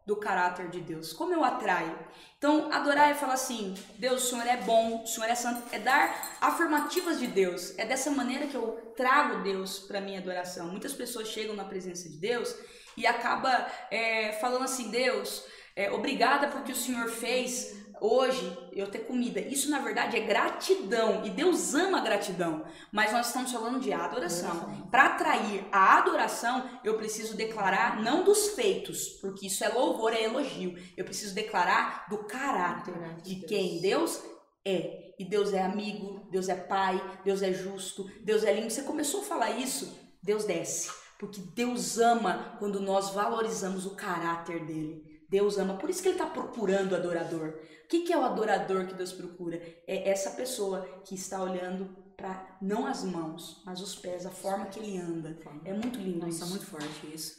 do caráter de Deus. Como eu atraio? Então, adorar é falar assim: Deus, o Senhor é bom, o Senhor é santo. É dar afirmativas de Deus. É dessa maneira que eu trago Deus para minha adoração. Muitas pessoas chegam na presença de Deus e acaba é, falando assim: Deus, é, obrigada porque o Senhor fez hoje eu ter comida. Isso na verdade é gratidão e Deus ama a gratidão. Mas nós estamos falando de adoração. Para atrair a adoração, eu preciso declarar não dos feitos, porque isso é louvor, é elogio. Eu preciso declarar do caráter de quem Deus é. E Deus é amigo, Deus é pai, Deus é justo, Deus é lindo. Você começou a falar isso, Deus desce. Porque Deus ama quando nós valorizamos o caráter dele. Deus ama, por isso que ele está procurando adorador. O que, que é o adorador que Deus procura? É essa pessoa que está olhando para não as mãos, mas os pés, a forma que ele anda. É muito lindo Nossa, isso. muito forte isso.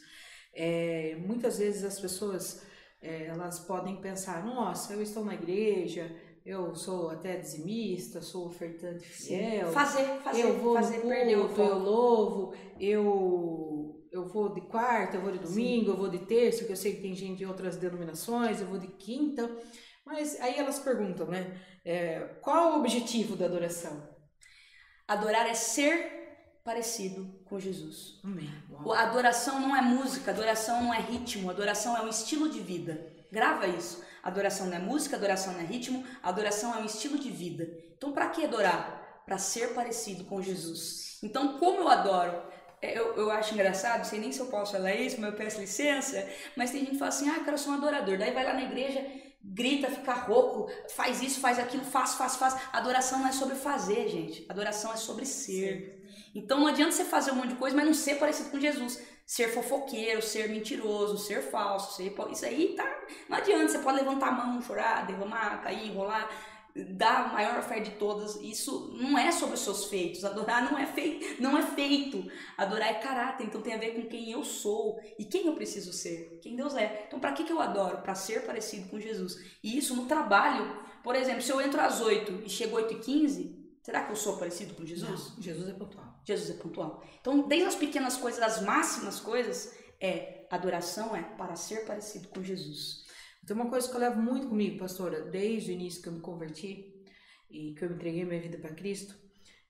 É, muitas vezes as pessoas é, elas podem pensar, nossa, eu estou na igreja, eu sou até dizimista, sou ofertante fiel. Fazer, fazer, eu vou fazer, culto, eu louvo, eu eu vou de quarta, eu vou de domingo, Sim. eu vou de terça, porque eu sei que tem gente de outras denominações, eu vou de quinta. Mas aí elas perguntam, né? É, qual o objetivo da adoração? Adorar é ser parecido com Jesus. Amém. Uau. A adoração não é música, adoração não é ritmo, adoração é um estilo de vida. Grava isso. Adoração não é música, adoração não é ritmo, adoração é um estilo de vida. Então, para que adorar? Para ser parecido com Jesus. Então, como eu adoro? É, eu, eu acho engraçado, sei nem se eu posso falar isso, mas eu peço licença, mas tem gente que fala assim, ah, eu quero ser um adorador. Daí vai lá na igreja, grita, fica rouco, faz isso, faz aquilo, faz, faz, faz. Adoração não é sobre fazer, gente. Adoração é sobre ser. Então não adianta você fazer um monte de coisa, mas não ser parecido com Jesus. Ser fofoqueiro, ser mentiroso, ser falso, ser... Isso aí tá... Não adianta, você pode levantar a mão, chorar, derramar, cair, rolar dar a maior fé de todas. Isso não é sobre os seus feitos. Adorar não é feito, não é feito. Adorar é caráter, então tem a ver com quem eu sou e quem eu preciso ser, quem Deus é. Então para que que eu adoro? Para ser parecido com Jesus. E isso no trabalho, por exemplo, se eu entro às 8 e chego 8 e 15, será que eu sou parecido com Jesus? Não, Jesus é pontual. Jesus é pontual. Então, desde as pequenas coisas, as máximas coisas, é adoração é para ser parecido com Jesus. Tem uma coisa que eu levo muito comigo, pastora, desde o início que eu me converti e que eu entreguei minha vida para Cristo,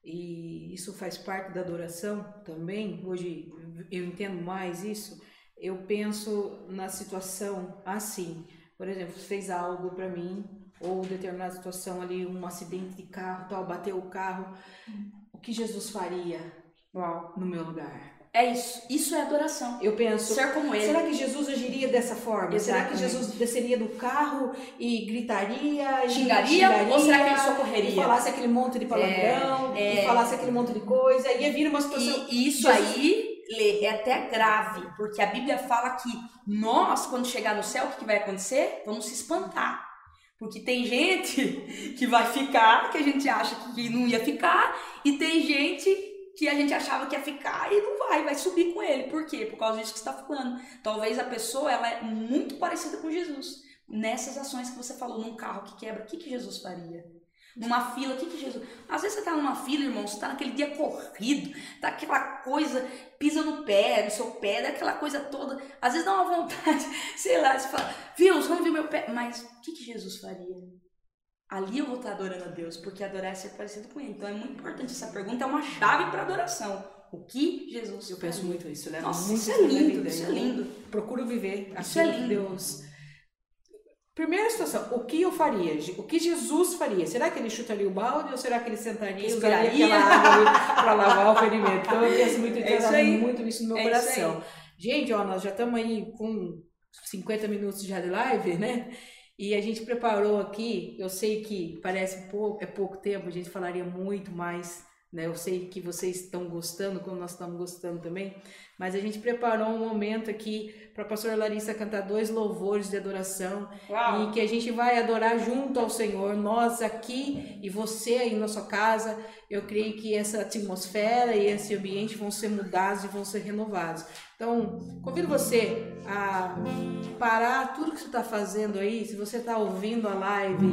e isso faz parte da adoração também. Hoje eu entendo mais isso. Eu penso na situação assim, por exemplo, fez algo para mim ou determinada situação ali, um acidente de carro, tal, bateu o carro, o que Jesus faria Uau. no meu lugar? É isso. Isso é adoração. Eu penso. Ser como ele. Será que Jesus agiria dessa forma? Exatamente. Será que Jesus desceria do carro e gritaria? E xingaria, xingaria ou será que ele socorreria? E falasse aquele monte de palavrão, é, é... e falasse aquele monte de coisa, ia vir uma situação. E isso Jesus... aí é até grave, porque a Bíblia fala que nós, quando chegar no céu, o que, que vai acontecer? Vamos se espantar. Porque tem gente que vai ficar, que a gente acha que não ia ficar, e tem gente que a gente achava que ia ficar e não vai, vai subir com ele. Por quê? Por causa disso que você está falando. Talvez a pessoa ela é muito parecida com Jesus. Nessas ações que você falou, num carro que quebra, o que, que Jesus faria? Numa fila, o que, que Jesus. Às vezes você tá numa fila, irmão, você tá naquele dia corrido, tá aquela coisa, pisa no pé, no seu pé, daquela coisa toda. Às vezes dá uma vontade, sei lá, você fala, viu, você não viu meu pé. Mas o que, que Jesus faria? Ali eu vou estar adorando a Deus, porque adorar é ser parecido com Ele. Então é muito importante. Essa pergunta é uma chave para adoração. O que Jesus Eu penso muito isso, né? Nossa, muito isso é lindo, isso é lindo. Procuro viver isso é lindo. Deus. Primeira situação, o que eu faria? O que Jesus faria? Será que ele chutaria o balde ou será que ele sentaria e usaria aquela água para lavar o ferimento? Então eu penso muito, é muito isso no meu é coração. Gente, ó, nós já estamos aí com 50 minutos já de live, né? E a gente preparou aqui, eu sei que parece pouco, é pouco tempo, a gente falaria muito mais, né? Eu sei que vocês estão gostando, como nós estamos gostando também, mas a gente preparou um momento aqui para a pastora Larissa cantar dois louvores de adoração Uau. e que a gente vai adorar junto ao Senhor, nós aqui e você aí na sua casa. Eu creio que essa atmosfera e esse ambiente vão ser mudados e vão ser renovados. Então, convido você a parar tudo que você está fazendo aí. Se você está ouvindo a live,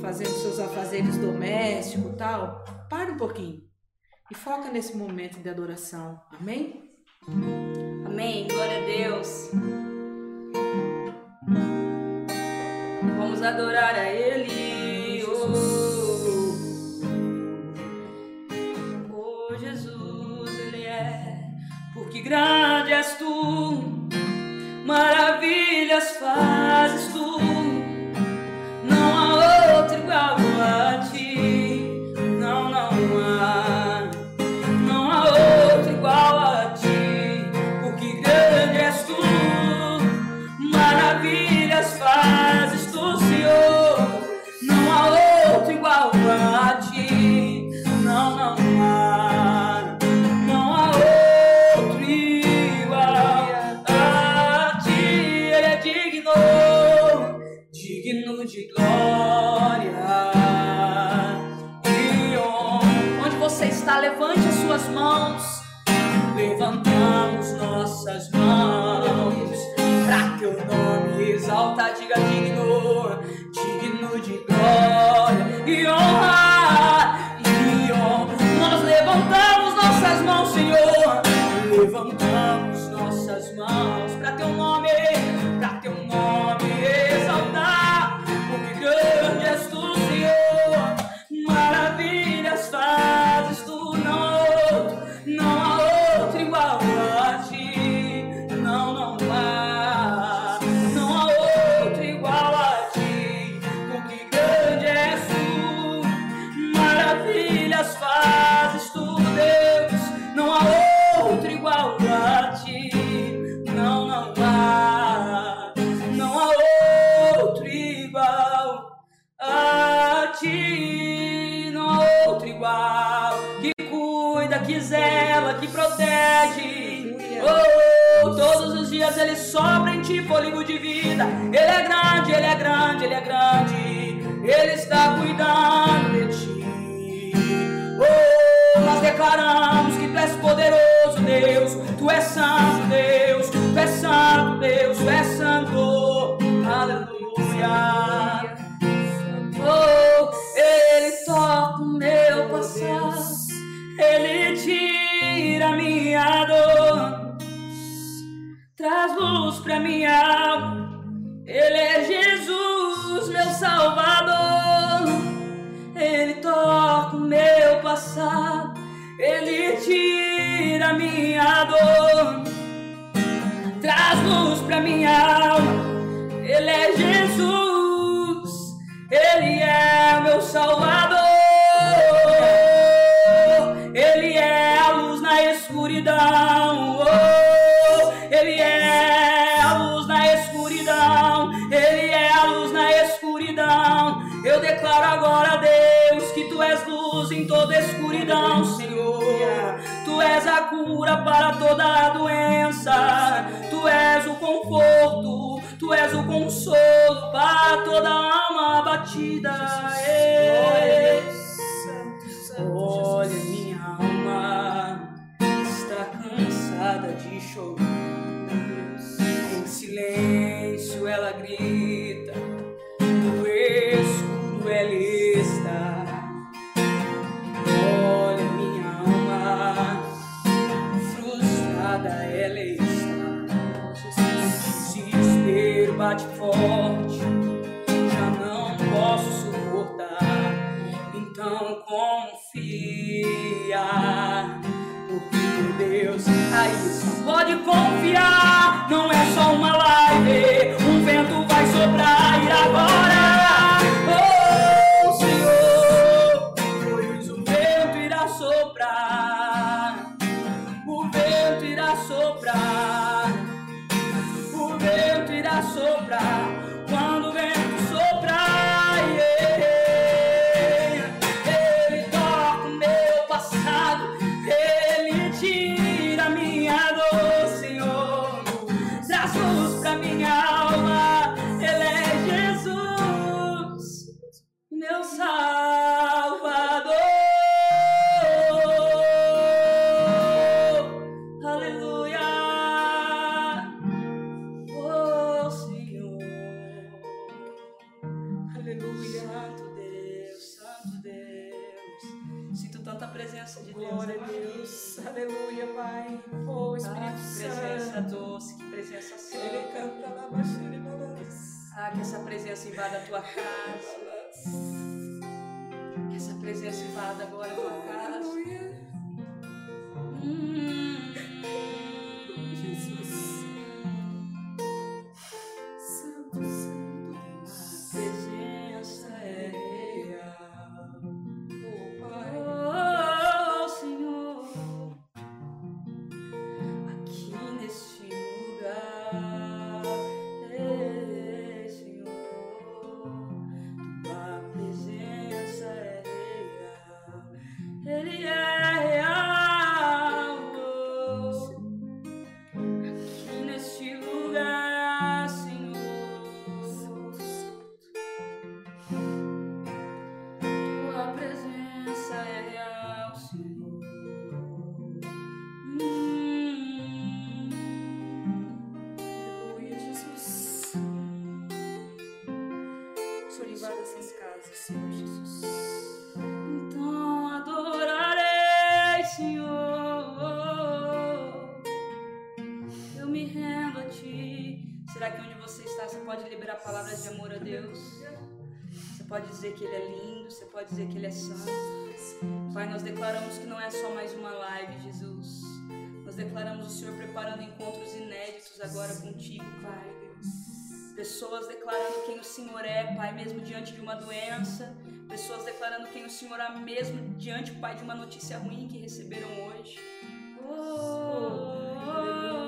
fazendo seus afazeres domésticos tal, pare um pouquinho e foca nesse momento de adoração. Amém? Amém. Glória a Deus. Vamos adorar a Ele. Oh. que grande és tu, maravilhas fazes nome exalta, Ele está cuidando de ti. Oh, nós declaramos que tu és poderoso, Deus. Tu és santo, Deus. Tu és santo, Deus. Tu és santo. partida. invada a tua casa. Que essa presença invada agora Pai. dizer que Ele é lindo, você pode dizer que Ele é santo. Pai, nós declaramos que não é só mais uma live, Jesus. Nós declaramos o Senhor preparando encontros inéditos agora contigo, Pai. Pessoas declarando quem o Senhor é, Pai, mesmo diante de uma doença. Pessoas declarando quem o Senhor é, mesmo diante, Pai, de uma notícia ruim que receberam hoje. Oh, oh, oh.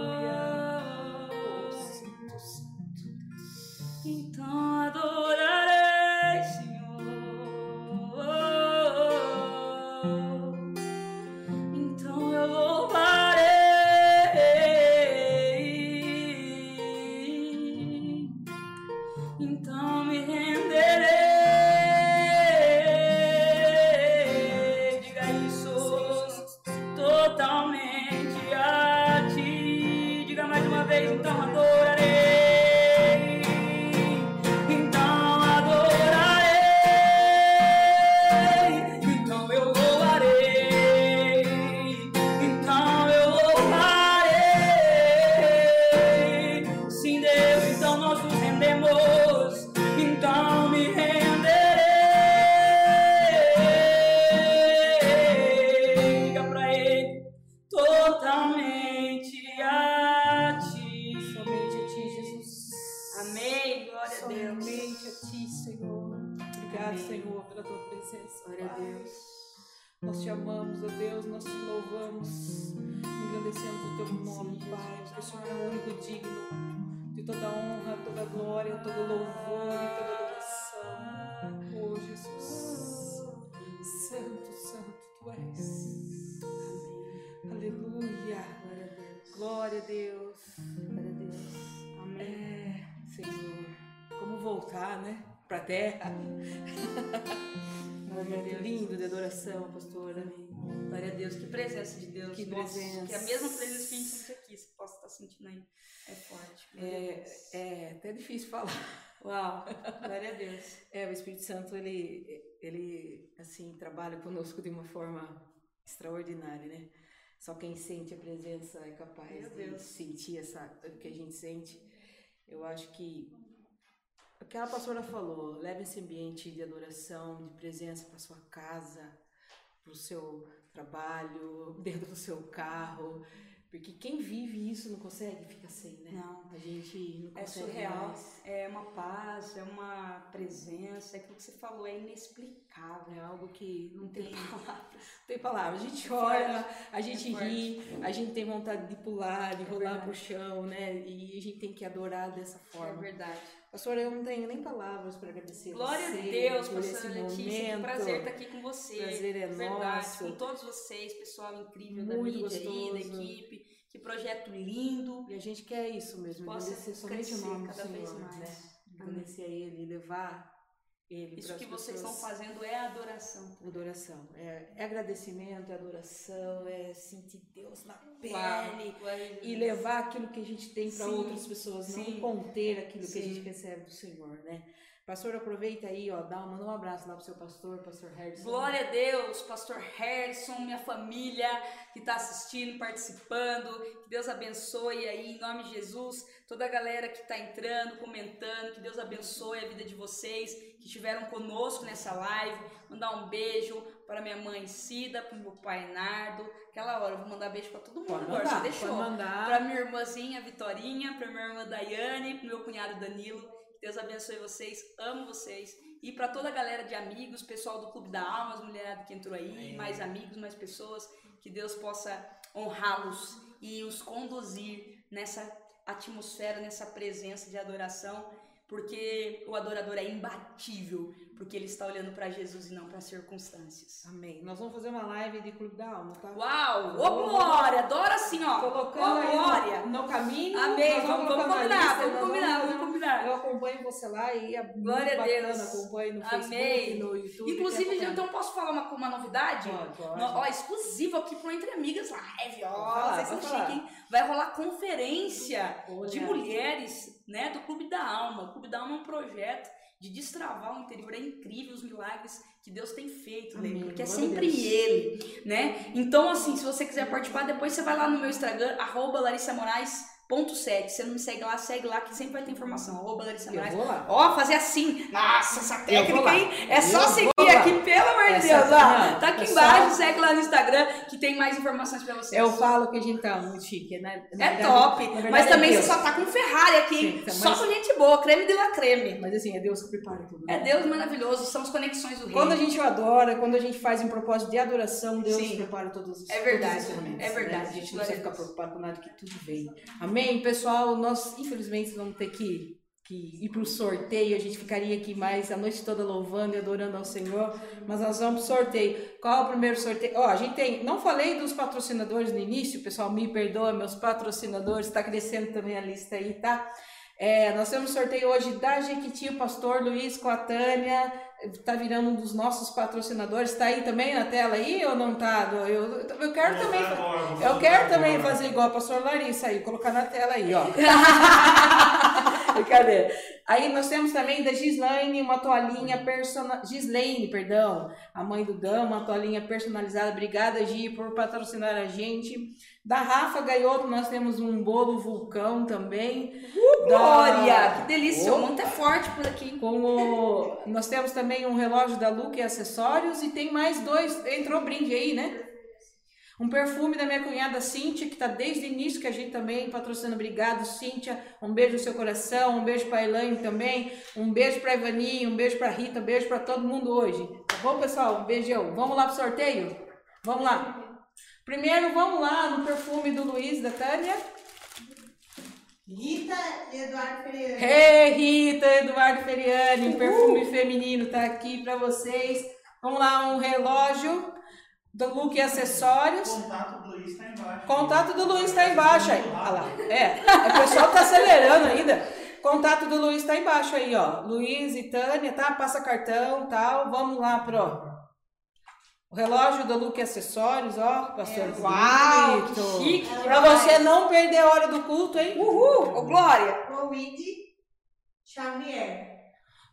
Presença. Que a mesma presença que a gente sente aqui, você possa estar sentindo aí. É forte. É, é até difícil falar. Uau. Glória a Deus. É, o Espírito Santo, ele, ele, assim, trabalha conosco de uma forma extraordinária, né? Só quem sente a presença é capaz de sentir essa, o que a gente sente. Eu acho que o que a pastora falou, leve esse ambiente de adoração, de presença para sua casa, para o seu trabalho, dentro do seu carro, porque quem vive isso não consegue ficar sem, né? Não. A gente não É consegue surreal, mais. é uma paz, é uma presença, é aquilo que você falou, é inexplicável. É algo que não Não tem tem palavras. tem palavras. A gente É chora, a gente é ri, a gente tem vontade de pular, de É rolar verdade. pro chão, né? E a gente tem que adorar dessa É forma. verdade. Pastora, eu não tenho nem palavras para agradecer Glória você a Deus, pastora Letícia. Que momento. prazer estar aqui com você. Prazer é Verdade, nosso. Com todos vocês, pessoal incrível da Muito mídia aí, da gostoso. equipe. Que projeto lindo. E a gente quer isso mesmo, Possa agradecer somente o nome do cada vez Senhor, mais. né? Agradecer a Ele, levar Ele Isso que vocês estão fazendo é adoração. Adoração. É, é agradecimento, é adoração, é sentir Deus na pele. Uau, Deus. e levar aquilo que a gente tem para Sim, outras pessoas, não sim. conter aquilo que a Sim. gente recebe do Senhor, né? Pastor, aproveita aí, ó, dá, manda um abraço lá pro seu pastor, pastor Harrison. Glória a Deus, pastor Harrison, minha família que está assistindo, participando. Que Deus abençoe aí, em nome de Jesus. Toda a galera que está entrando, comentando. Que Deus abençoe a vida de vocês que estiveram conosco nessa live. Mandar um beijo para minha mãe Cida, para meu pai Nardo. Aquela hora, eu vou mandar beijo para todo mundo Pode agora, mandar, você deixou. Para minha irmãzinha Vitorinha, para minha irmã Daiane, para meu cunhado Danilo. Que Deus abençoe vocês, amo vocês. E para toda a galera de amigos, pessoal do Clube da Alma, as mulheradas que entrou aí, mais amigos, mais pessoas, que Deus possa honrá-los e os conduzir nessa atmosfera, nessa presença de adoração, porque o adorador é imbatível, porque ele está olhando para Jesus e não para circunstâncias. Amém. Nós vamos fazer uma live de Clube da Alma, tá? Uau! Ô glória! Adoro assim, ó! Colocando aí glória! no, no caminho. Amém! Vamos, vamos combinar, lista, vamos combinar, vamos- combinar. Eu acompanho você lá e é Glória a Deus. acompanho no Amém. Facebook, no YouTube. Inclusive, quer então posso falar uma, uma novidade? Pode, pode. No- ó, exclusivo aqui pro Entre Amigas Live, ó. Vocês são chiques, hein? Vai rolar conferência Olha. de mulheres, né, do Clube da Alma. O Clube da Alma é um projeto de destravar o interior. É incrível os milagres que Deus tem feito, né? Porque é sempre Deus. Ele, né? Então, assim, se você quiser participar, depois você vai lá no meu Instagram, arroba Larissa Moraes. Ponto 7. Se você não me segue lá, segue lá que sempre vai ter informação. Arroba Larissa Moraes. Ó, fazer assim. Nossa, essa técnica, hein? É só seguir. Aqui, pelo amor de Deus. Ó, tá aqui é embaixo, segue lá no Instagram que tem mais informações pra vocês. Eu falo que a gente tá muito chique, né? Na É verdade- top. verdade Mas é também Deus. você só tá com Ferrari aqui? Sim, tá, Só mas- com gente boa, creme de la creme. Mas assim, é Deus que prepara tudo. É né? Deus maravilhoso, são as conexões do Quando a reino. gente adora, quando a gente faz um propósito de adoração, Deus Sim. prepara todos os É verdade, é verdade. né? A gente não precisa a ficar preocupado com nada, que tudo vem. Amém? Pessoal, nós infelizmente vamos ter que, que ir para o sorteio. A gente ficaria aqui mais a noite toda louvando e adorando ao Senhor. Mas nós vamos pro sorteio. Qual é o primeiro sorteio? Ó, a gente tem. Não falei dos patrocinadores no início, pessoal, me perdoa, meus patrocinadores, está crescendo também a lista aí, tá? É, nós temos sorteio hoje da Jequiti, o pastor Luiz com a Tânia, tá virando um dos nossos patrocinadores. Tá aí também na tela aí ou não tá? Eu, eu quero também. Eu quero também fazer igual a pastor Larissa aí, colocar na tela aí, ó. Brincadeira. Aí nós temos também da Gislaine uma toalhinha personalizada. Gislaine, perdão, a mãe do Dan, uma toalhinha personalizada. Obrigada, Gi, por patrocinar a gente. Da Rafa Gaioto, nós temos um bolo vulcão também. Da- Glória! Que delícia, o Opa. monte é forte por aqui. Nós temos também um relógio da Luca e acessórios e tem mais dois, entrou brinde aí, né? Um perfume da minha cunhada Cíntia, que tá desde o início que a gente também patrocina. Obrigado, Cíntia. Um beijo no seu coração, um beijo pra Elaine também, um beijo pra Ivani, um beijo pra Rita, um beijo pra todo mundo hoje. Tá bom, pessoal? Um beijão. Vamos lá pro sorteio? Vamos lá. Primeiro, vamos lá no perfume do Luiz e da Tânia. Rita e Eduardo Ferreira. Hey, Rita, Eduardo Feriani, um perfume feminino tá aqui pra vocês. Vamos lá, um relógio do Look e O Acessórios. contato do Luiz tá embaixo. Contato do Luiz tá embaixo aí. Olha lá. É, o pessoal tá acelerando ainda. Contato do Luiz tá embaixo aí, ó. Luiz e Tânia, tá? Passa cartão tal. Vamos lá pro. O relógio do Luke Acessórios, ó, pastor. É, uau, que chique. Pra você não perder a hora do culto, hein? Uhul, ô Glória. Luigi Xavier.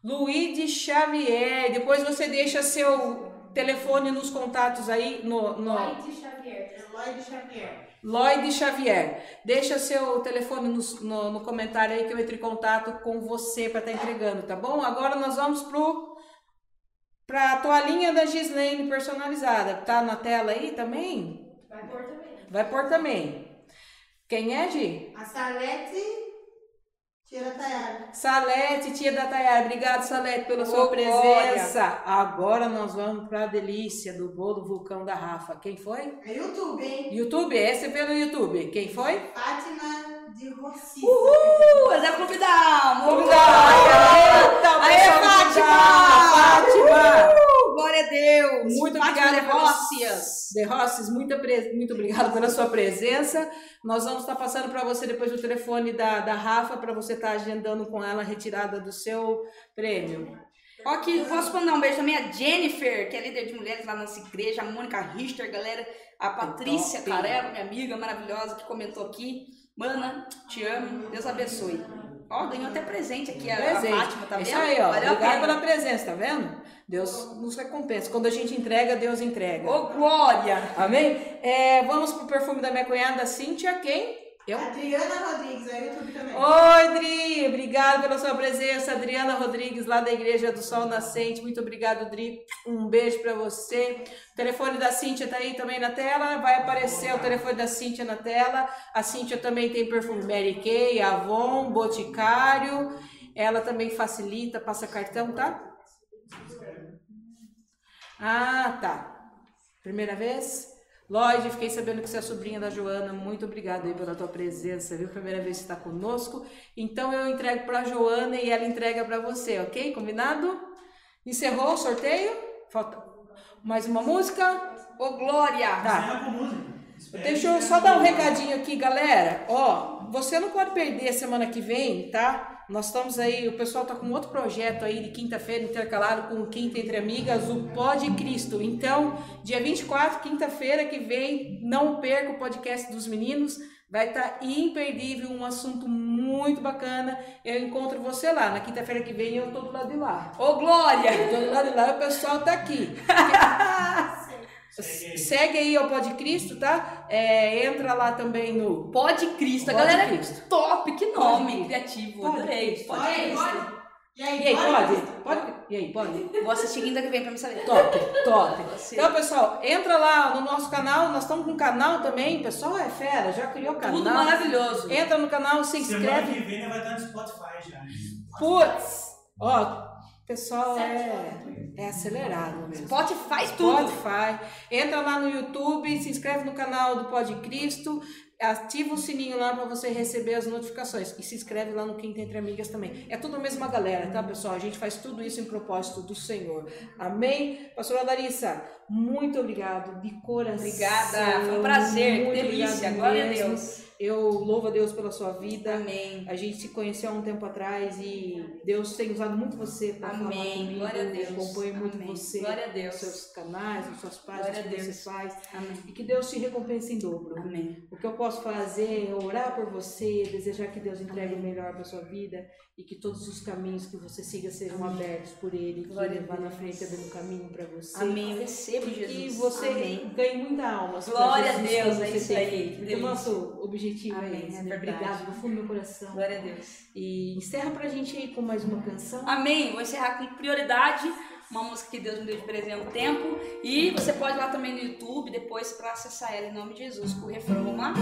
Luigi Xavier. Depois você deixa seu telefone nos contatos aí no. no... Lloyd Xavier. Lloyd Xavier. Lloyd Xavier. Deixa seu telefone no, no, no, comentário aí que eu entre em contato com você para estar tá entregando, tá bom? Agora nós vamos pro para a toalhinha da Gislaine personalizada. Tá na tela aí também? Vai pôr também. Vai pôr também. Quem é, Gi? A Salete Tia da Tayara. Salete, tia da Tayara. Obrigado, Salete, pela sua presença. Glória. Agora nós vamos para a delícia do bolo vulcão da Rafa. Quem foi? É YouTube, hein? YouTube, esse é pelo YouTube. Quem foi? Fátima de Rossi. Uhul! Clube da Alma. Aê, Fátima! Fátima! Glória a Deus! Muito obrigada, De Rossias. De Rossias, muito, muito obrigada pela sua presença. Nós vamos estar passando para você depois o telefone da, da Rafa para você estar agendando com ela a retirada do seu prêmio. Ok, posso mandar um beijo também a Jennifer, que é líder de mulheres lá na nossa igreja, a Mônica Richter, galera, a Patrícia Carelo, minha amiga maravilhosa, que comentou aqui. Mana, te amo, Deus abençoe. Ó, ganhou até presente aqui, a, presente. a Fátima, tá vendo? Isso aí, ó. Valeu Obrigado pela presença, tá vendo? Deus nos recompensa. Quando a gente entrega, Deus entrega. Ô, glória! Amém? É, vamos pro perfume da minha cunhada Cíntia, quem? Eu? Adriana Rodrigues, aí YouTube também. Oi, Dri, obrigado pela sua presença. Adriana Rodrigues, lá da Igreja do Sol Nascente. Muito obrigado, Dri. Um beijo para você. O telefone da Cíntia tá aí também na tela. Vai aparecer o telefone da Cíntia na tela. A Cíntia também tem perfume Mary Kay, Avon, Boticário. Ela também facilita, passa cartão, tá? Ah, tá. Primeira vez? Lloyd, fiquei sabendo que você é sobrinha da Joana. Muito obrigada aí pela tua presença, viu? Primeira vez que está conosco. Então eu entrego para a Joana e ela entrega para você, ok? Combinado? Encerrou o sorteio? Falta mais uma música? Ô, Glória! Tá. Deixa eu só dar um recadinho aqui, galera. Ó, você não pode perder semana que vem, tá? Nós estamos aí, o pessoal está com outro projeto aí de quinta-feira intercalado com Quinta Entre Amigas, o Pod Cristo. Então, dia 24, quinta-feira que vem, não perca o podcast dos meninos. Vai estar tá imperdível, um assunto muito bacana. Eu encontro você lá. Na quinta-feira que vem eu tô do lado de lá. Ô, Glória! Eu tô do lado de lá e o pessoal tá aqui. Segue aí. Segue aí o Pod Cristo, tá? É, entra lá também no Pod Cristo. A galera é Cristo. top, que nome criativo. Pode Adorei. Pod Cristo. E aí, e aí pode? pode? E aí, pode? Vou assistir quinta que vem pra me saber. Top, top. Então, pessoal, entra lá no nosso canal. Nós estamos com um canal também. Pessoal é fera, já criou canal. Tudo maravilhoso. Entra no canal, se inscreve. Semana que vem vai estar no Spotify já. Putz! Ó, pessoal é, é acelerado mesmo. Spotify tudo. Spotify. Entra lá no YouTube, se inscreve no canal do Pode Cristo, ativa o sininho lá para você receber as notificações. E se inscreve lá no Quinta Entre Amigas também. É tudo a mesma galera, tá, pessoal? A gente faz tudo isso em propósito do Senhor. Amém? Pastora Larissa, muito obrigado de coração. Obrigada. Foi um prazer. Muito delícia. Glória a Deus. Eu louvo a Deus pela sua vida. Amém. A gente se conheceu há um tempo atrás e Deus tem usado muito você para falar comigo. Glória a Deus. Acompanho muito Amém. você. Glória a Deus. Nos seus canais, nas suas páginas Glória que você faz. Amém. E que Deus te recompense em dobro. Amém. O que eu posso fazer é orar por você, desejar que Deus entregue o melhor para sua vida e que todos os caminhos que você siga sejam Amém. abertos por Ele, que Glória Ele vá na frente abrindo caminho para você. Amém. Eu recebo, E Jesus. que você Amém. ganhe muita alma. Glória a Deus, é isso aí, feito. que Porque o delícia. nosso objetivo Amém, é esse. é né? verdade. Obrigado do fundo do meu coração. Glória a Deus. E encerra pra gente aí com mais uma canção. Amém. Vou encerrar com prioridade. Uma música que Deus me deu de presente um tempo. E você pode ir lá também no YouTube depois para acessar ela em nome de Jesus. Com o refrão, vamos lá?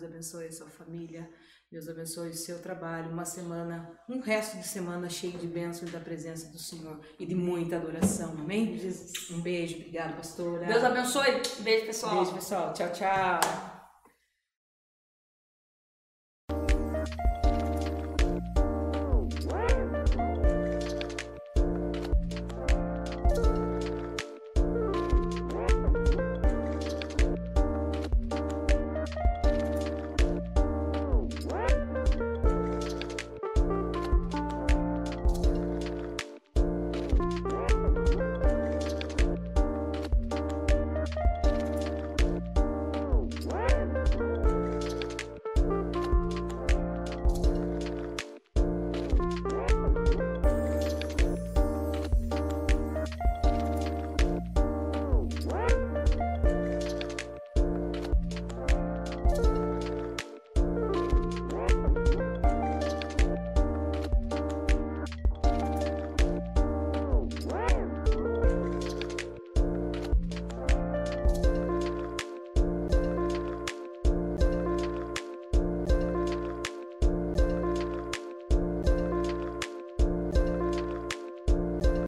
Deus abençoe sua família, Deus abençoe o seu trabalho, uma semana, um resto de semana cheio de bênçãos da presença do Senhor e de muita adoração, amém? Um beijo, obrigado, pastora. Deus abençoe. Beijo, pessoal. Beijo, pessoal. Tchau, tchau.